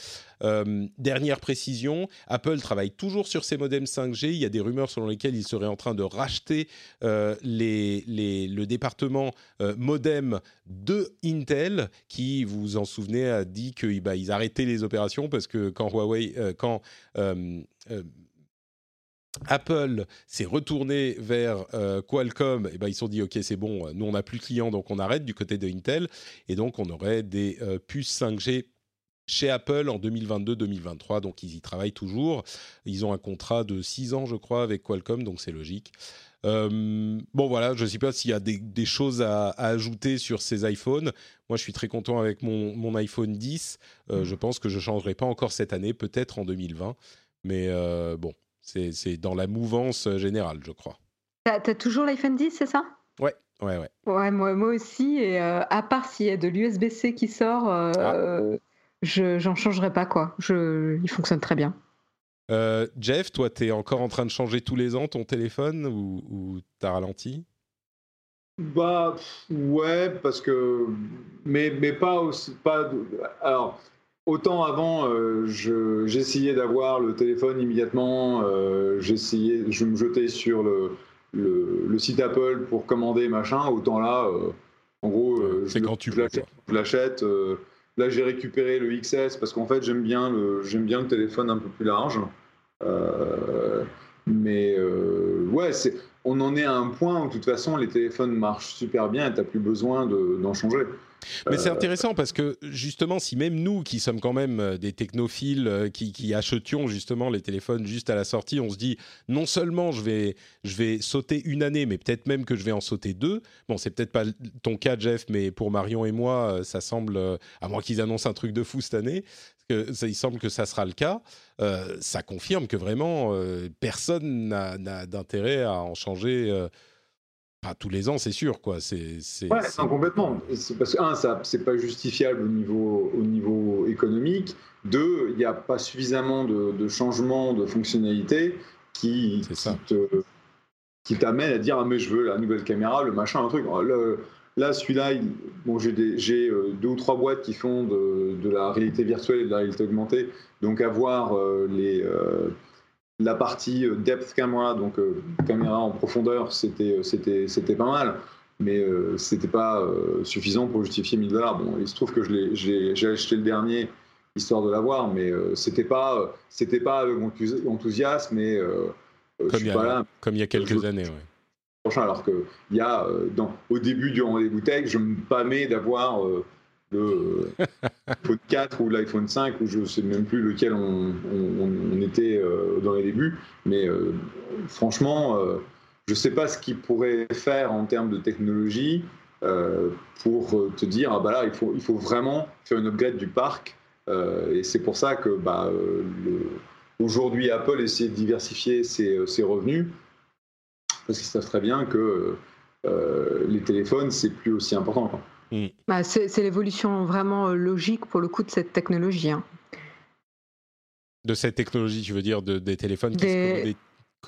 Euh, dernière précision, Apple travaille toujours sur ses modems 5G. Il y a des rumeurs selon lesquelles il serait en train de racheter euh, le département euh, modem de Intel, qui, vous vous en souvenez, a dit qu'ils bah, arrêtaient les opérations parce que quand Huawei, quand Apple s'est retourné vers euh, Qualcomm, et ben ils se sont dit ok c'est bon, nous on n'a plus de clients donc on arrête du côté de Intel et donc on aurait des euh, puces 5G chez Apple en 2022-2023 donc ils y travaillent toujours. Ils ont un contrat de 6 ans je crois avec Qualcomm donc c'est logique. Euh, bon voilà, je ne sais pas s'il y a des, choses à, ajouter sur ces iPhones. Moi, je suis très content avec mon, mon iPhone 10. Je pense que je ne changerai pas encore cette année, peut-être en 2020. Mais bon, c'est dans la mouvance euh, générale, je crois. T'as as toujours l'iPhone 10, c'est ça? Ouais, ouais, ouais. Ouais, moi, moi aussi. Et euh, à part s'il y a de l'USB-C qui sort, euh, ah. je j'en changerai pas, quoi. Je, il fonctionne très bien. Jeff, toi, tu es encore en train de changer tous les ans ton téléphone ou, ou t'as ralenti? Bah, ouais, parce que. Mais, mais pas aussi. Pas, alors Autant avant, euh, j'essayais d'avoir le téléphone immédiatement, euh, j'essayais, je me jetais sur le, le, site Apple pour commander machin. Autant là, euh, en gros, je, quand tu l'achète. là, j'ai récupéré le XS parce qu'en fait, j'aime bien le, j'aime bien le téléphone un peu plus large. mais ouais, c'est, on en est à un point où de toute façon, les téléphones marchent super bien et t'as plus besoin d'en changer. Mais c'est euh, intéressant parce que justement, si même nous qui sommes quand même euh, des technophiles euh, qui, achetions justement les téléphones juste à la sortie, on se dit non seulement je vais, je vais sauter une année, mais peut-être même que je vais en sauter deux. Bon, c'est peut-être pas ton cas, Jeff, mais pour Marion et moi, ça semble, à moins qu'ils annoncent un truc de fou cette année, que ça, il semble que ça sera le cas. ça confirme que vraiment personne n'a d'intérêt à en changer pas tous les ans, c'est sûr, quoi. C'est, ouais, complètement. C'est parce que un, ça, c'est pas justifiable au niveau, au niveau économique. Deux, il n'y a pas suffisamment de, de changements de fonctionnalités qui, qui, t'amènent à dire ah mais je veux la nouvelle caméra, le machin, un truc. là, celui-là, bon, j'ai, j'ai euh, deux ou trois boîtes qui font de, de, la réalité virtuelle et de la réalité augmentée. Donc avoir euh, les euh, la partie euh, depth camera, donc euh, caméra en profondeur, c'était euh, c'était c'était pas mal, mais c'était pas suffisant pour justifier 1000 dollars. Bon, il se trouve que j'ai acheté le dernier histoire de l'avoir, mais c'était pas c'était pas avec enthousiasme, mais comme, il y a, comme il y a quelques années. Ouais. Alors que il y a dans, au début du rendez-vous tech, je me pâmais d'avoir l'iPhone 4 ou l'iPhone 5, ou je ne sais même plus lequel on, était euh, dans les débuts. Mais euh, franchement, euh, je ne sais pas ce qu'ils pourraient faire en termes de technologie pour te dire, ah bah là, il faut, il faut vraiment faire une upgrade du parc. et c'est pour ça que bah, aujourd'hui Apple essaie de diversifier ses, revenus parce qu'ils savent très bien que les téléphones, c'est plus aussi important. Mm. Bah, c'est l'évolution vraiment logique pour le coup de cette technologie. Hein. De cette technologie, tu veux dire, de, des téléphones qui se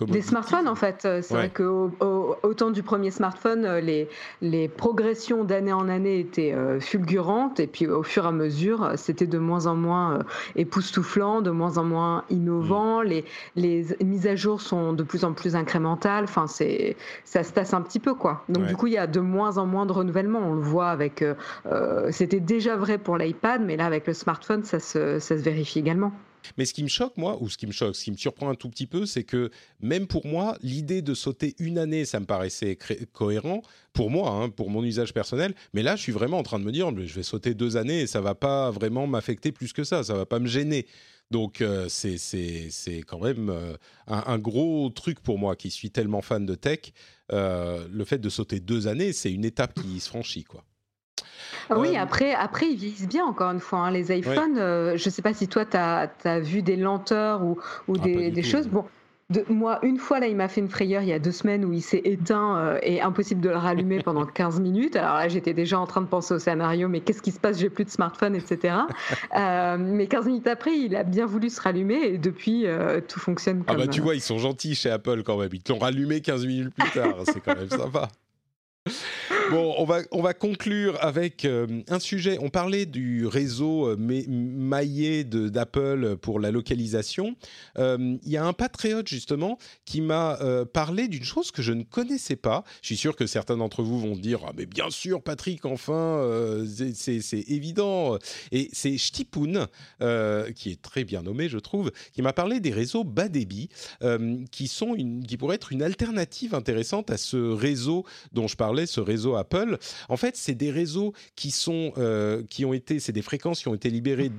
des smartphones, en fait. Euh, c'est vrai qu'au au, temps du premier smartphone, euh, les, les progressions d'année en année étaient euh, fulgurantes. Et puis, au fur et à mesure, c'était de moins en moins époustouflant, de moins en moins innovant. Mm. Les, les mises à jour sont de plus en plus incrémentales. Enfin, c'est, ça se tasse un petit peu, quoi. Donc, du coup, il y a de moins en moins de renouvellement. On le voit avec. c'était déjà vrai pour l'iPad, mais là, avec le smartphone, ça se, ça se vérifie également. Mais ce qui me choque, moi, ou ce qui me choque, ce qui me surprend un tout petit peu, c'est que même pour moi, l'idée de sauter une année, ça me paraissait cohérent pour moi, hein, pour mon usage personnel. Mais là, je suis vraiment en train de me dire, je vais sauter deux années et ça va pas vraiment m'affecter plus que ça, ça va pas me gêner. Donc euh, c'est quand même euh, un, gros truc pour moi qui suis tellement fan de tech. Euh, le fait de sauter deux années, c'est une étape qui se franchit, quoi. Ah oui, euh, après, après, ils vieillissent bien, encore une fois. Hein. Les iPhones, euh, je ne sais pas si toi, tu as, vu des lenteurs ou, ou ah, des, choses. Bon, de, moi, une fois, là, il m'a fait une frayeur il y a deux semaines où il s'est éteint euh, et impossible de le rallumer pendant *laughs* 15 minutes. Alors là, j'étais déjà en train de penser au scénario, mais qu'est-ce qui se passe? J'ai plus de smartphone, etc. *laughs* mais 15 minutes après, il a bien voulu se rallumer et depuis, tout fonctionne comme... Ah bah tu vois, ils sont gentils chez Apple quand même. Ils te l'ont rallumé 15 minutes plus tard. C'est quand même sympa. *laughs* Bon, on va, on va conclure avec euh, un sujet. On parlait du réseau euh, maillé d'Apple pour la localisation. Euh, il y a un patriote, justement, qui m'a parlé d'une chose que je ne connaissais pas. Je suis sûr que certains d'entre vous vont dire ah, Mais bien sûr, Patrick, enfin, c'est évident. Et c'est Shtipoun, qui est très bien nommé, je trouve, qui m'a parlé des réseaux bas débit, qui, sont qui pourraient être une alternative intéressante à ce réseau dont je parlais, ce réseau Apple. En fait, c'est des réseaux qui sont, euh, ont été, c'est des fréquences qui ont été libérées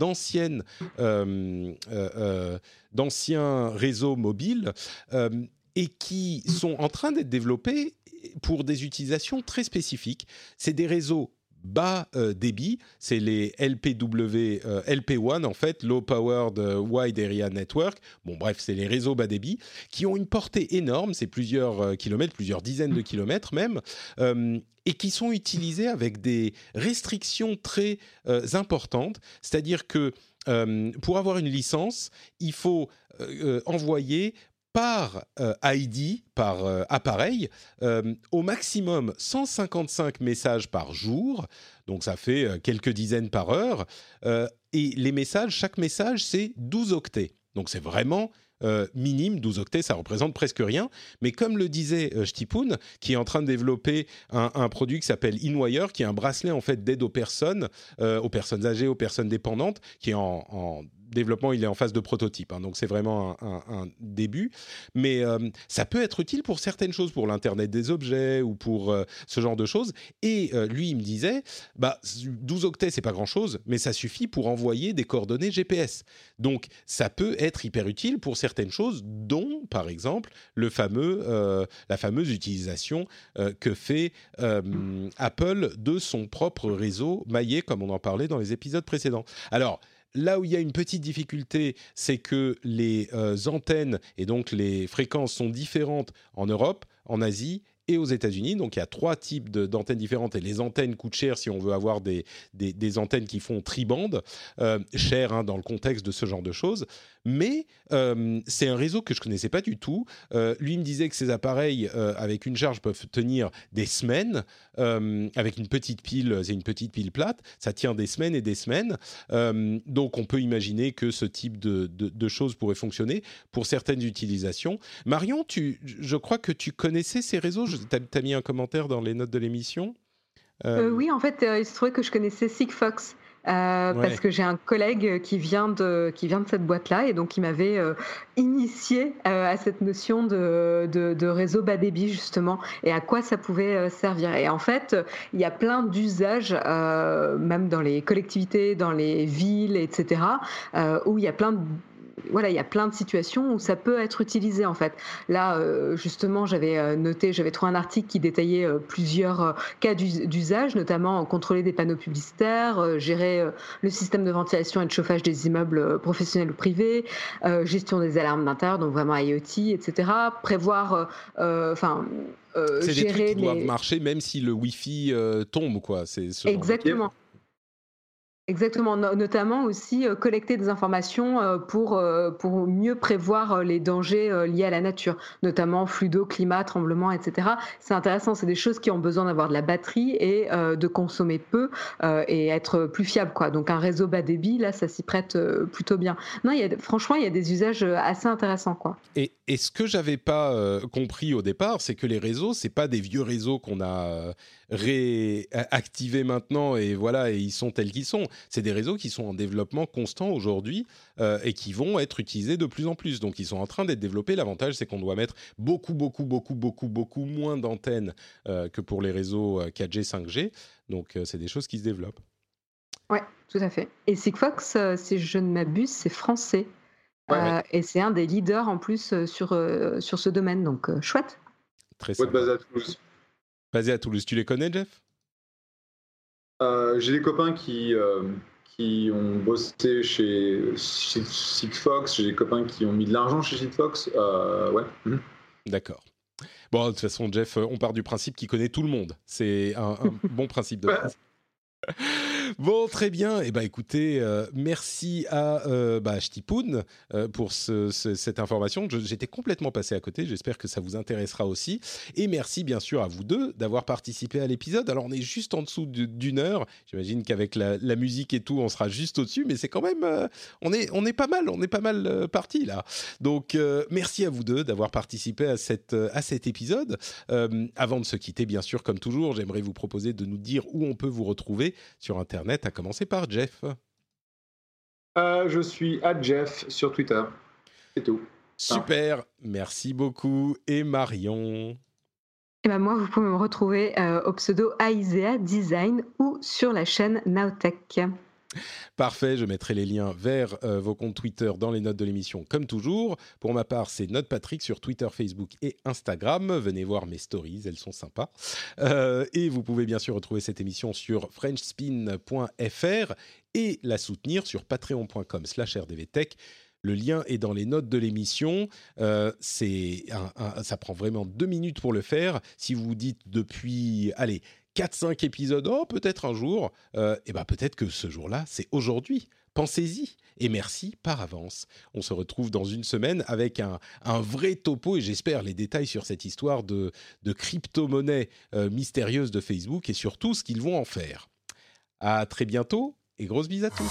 euh, euh, d'anciens réseaux mobiles et qui sont en train d'être développés pour des utilisations très spécifiques. C'est des réseaux bas débit, c'est les LPW, LP1 en fait, Low Powered Wide Area Network. Bon bref, c'est les réseaux bas débit qui ont une portée énorme, c'est plusieurs kilomètres, plusieurs dizaines de kilomètres même, et qui sont utilisés avec des restrictions très euh, importantes. C'est-à-dire que euh, pour avoir une licence, il faut euh, envoyer par ID, par appareil, au maximum 155 messages par jour, donc ça fait quelques dizaines par heure, et les messages, chaque message, c'est 12 octets. Donc c'est vraiment euh, minime, 12 octets, ça représente presque rien. Mais comme le disait euh, qui est en train de développer un, produit qui s'appelle InWire, qui est un bracelet en fait d'aide aux personnes, euh, aux personnes âgées, aux personnes dépendantes, qui est en développement, il est en phase de prototype, hein, donc c'est vraiment un, début. Mais euh, ça peut être utile pour certaines choses, pour l'Internet des objets ou pour euh, ce genre de choses. Et euh, lui, il me disait, bah, 12 octets, c'est pas grand-chose, mais ça suffit pour envoyer des coordonnées GPS. Donc ça peut être hyper utile pour certaines choses, dont, par exemple, le fameux, la fameuse utilisation que fait Apple de son propre réseau maillé, comme on en parlait dans les épisodes précédents. Alors, Là où il y a une petite difficulté, c'est que les euh, antennes et donc les fréquences sont différentes en Europe, en Asie et aux États-Unis. Donc il y a trois types d'antennes différentes et les antennes coûtent cher si on veut avoir des, antennes qui font tribande, euh, cher hein, dans le contexte de ce genre de choses. Mais euh, c'est un réseau que je connaissais pas du tout. Euh, lui me disait que ces appareils avec une charge peuvent tenir des semaines. avec une petite pile, c'est une petite pile plate, ça tient des semaines et des semaines. donc on peut imaginer que ce type de, choses pourrait fonctionner pour certaines utilisations. Marion, je crois que tu connaissais ces réseaux. Tu as, mis un commentaire dans les notes de l'émission euh, euh, Oui, en fait, euh, il se trouvait que je connaissais Sigfox. parce que j'ai un collègue qui vient de, qui vient de cette boîte-là et donc il m'avait initié à cette notion de, de, réseau bas débit justement et à quoi ça pouvait servir. Et en fait, il y a plein d'usages, même dans les collectivités, dans les villes, etc., où il y a plein de voilà, il y a plein de situations où ça peut être utilisé en fait. Là, justement, j'avais noté, j'avais trouvé un article qui détaillait plusieurs cas d'usage, notamment contrôler des panneaux publicitaires, gérer le système de ventilation et de chauffage des immeubles professionnels ou privés, gestion des alarmes d'intérieur, donc vraiment IoT, etc. Prévoir, enfin euh, c'est des trucs qui doivent marcher même si le Wi-Fi euh, tombe, quoi. C'est Exactement. Exactement, notamment aussi euh, collecter des informations euh, pour, euh, pour mieux prévoir les dangers liés à la nature, notamment flux d'eau, climat, tremblements, etc. C'est intéressant, c'est des choses qui ont besoin d'avoir de la batterie et de consommer peu et être plus fiable. Quoi. Donc un réseau bas débit, là, ça s'y prête plutôt bien. Non, franchement, il y a des usages assez intéressants. Quoi. Et, et ce que j'avais pas compris au départ, c'est que les réseaux, c'est pas des vieux réseaux qu'on a réactivés maintenant et voilà, et ils sont tels qu'ils sont. C'est des réseaux qui sont en développement constant aujourd'hui euh, et qui vont être utilisés de plus en plus. Donc ils sont en train d'être développés. L'avantage, c'est qu'on doit mettre beaucoup, beaucoup, beaucoup, beaucoup, beaucoup moins d'antennes euh, que pour les réseaux 4G, euh, 5G. Donc c'est des choses qui se développent. Ouais, tout à fait. Et Sigfox, si je ne m'abuse, c'est français. Et c'est un des leaders en plus sur, sur ce domaine. Donc chouette. Très sympa basé à Toulouse. Tu les connais, Jeff? Euh, J'ai des copains qui, euh, qui ont bossé chez, Sigfox. J'ai des copains qui ont mis de l'argent chez Sigfox. Euh, ouais. Mhm. D'accord. Bon, de toute façon, Jeff, on part du principe qu'il connaît tout le monde. C'est un, *laughs* bon principe de base. Bon, très bien. Eh ben, écoutez, euh, merci à euh, bah, euh, pour cette information. J'étais complètement passé à côté. J'espère que ça vous intéressera aussi. Et merci bien sûr à vous deux d'avoir participé à l'épisode. Alors, on est juste en dessous d'une heure. J'imagine qu'avec la, musique et tout, on sera juste au-dessus. Mais c'est quand même, euh, on est, on est pas mal, on est pas mal parti là. Donc, merci à vous deux d'avoir participé à cette, à cet épisode. avant de se quitter, bien sûr, comme toujours, j'aimerais vous proposer de nous dire où on peut vous retrouver sur Internet Internet, à commencer par Jeff. Euh, je suis à Jeff sur Twitter. C'est tout. Super, merci beaucoup. Et Marion et eh ben moi, vous pouvez me retrouver euh, au pseudo Aisea Design ou sur la chaîne Nowtech. *laughs* Parfait, je mettrai les liens vers euh, vos comptes Twitter dans les notes de l'émission comme toujours. Pour ma part, c'est Note Patrick sur Twitter, Facebook et Instagram. Venez voir mes stories, elles sont sympas. Euh, et vous pouvez bien sûr retrouver cette émission sur frenchspin.fr et la soutenir sur patreon.com slash rdvtech. Le lien est dans les notes de l'émission. Euh, ça prend vraiment deux minutes pour le faire. Si vous vous dites depuis, allez, 4-5 épisodes, oh peut-être un jour, et euh, eh ben peut-être que ce jour-là, c'est aujourd'hui. Pensez-y et merci par avance. On se retrouve dans une semaine avec un, vrai topo et j'espère les détails sur cette histoire de, de crypto-monnaie euh, mystérieuse de Facebook et surtout ce qu'ils vont en faire. À très bientôt et grosse bise à tous.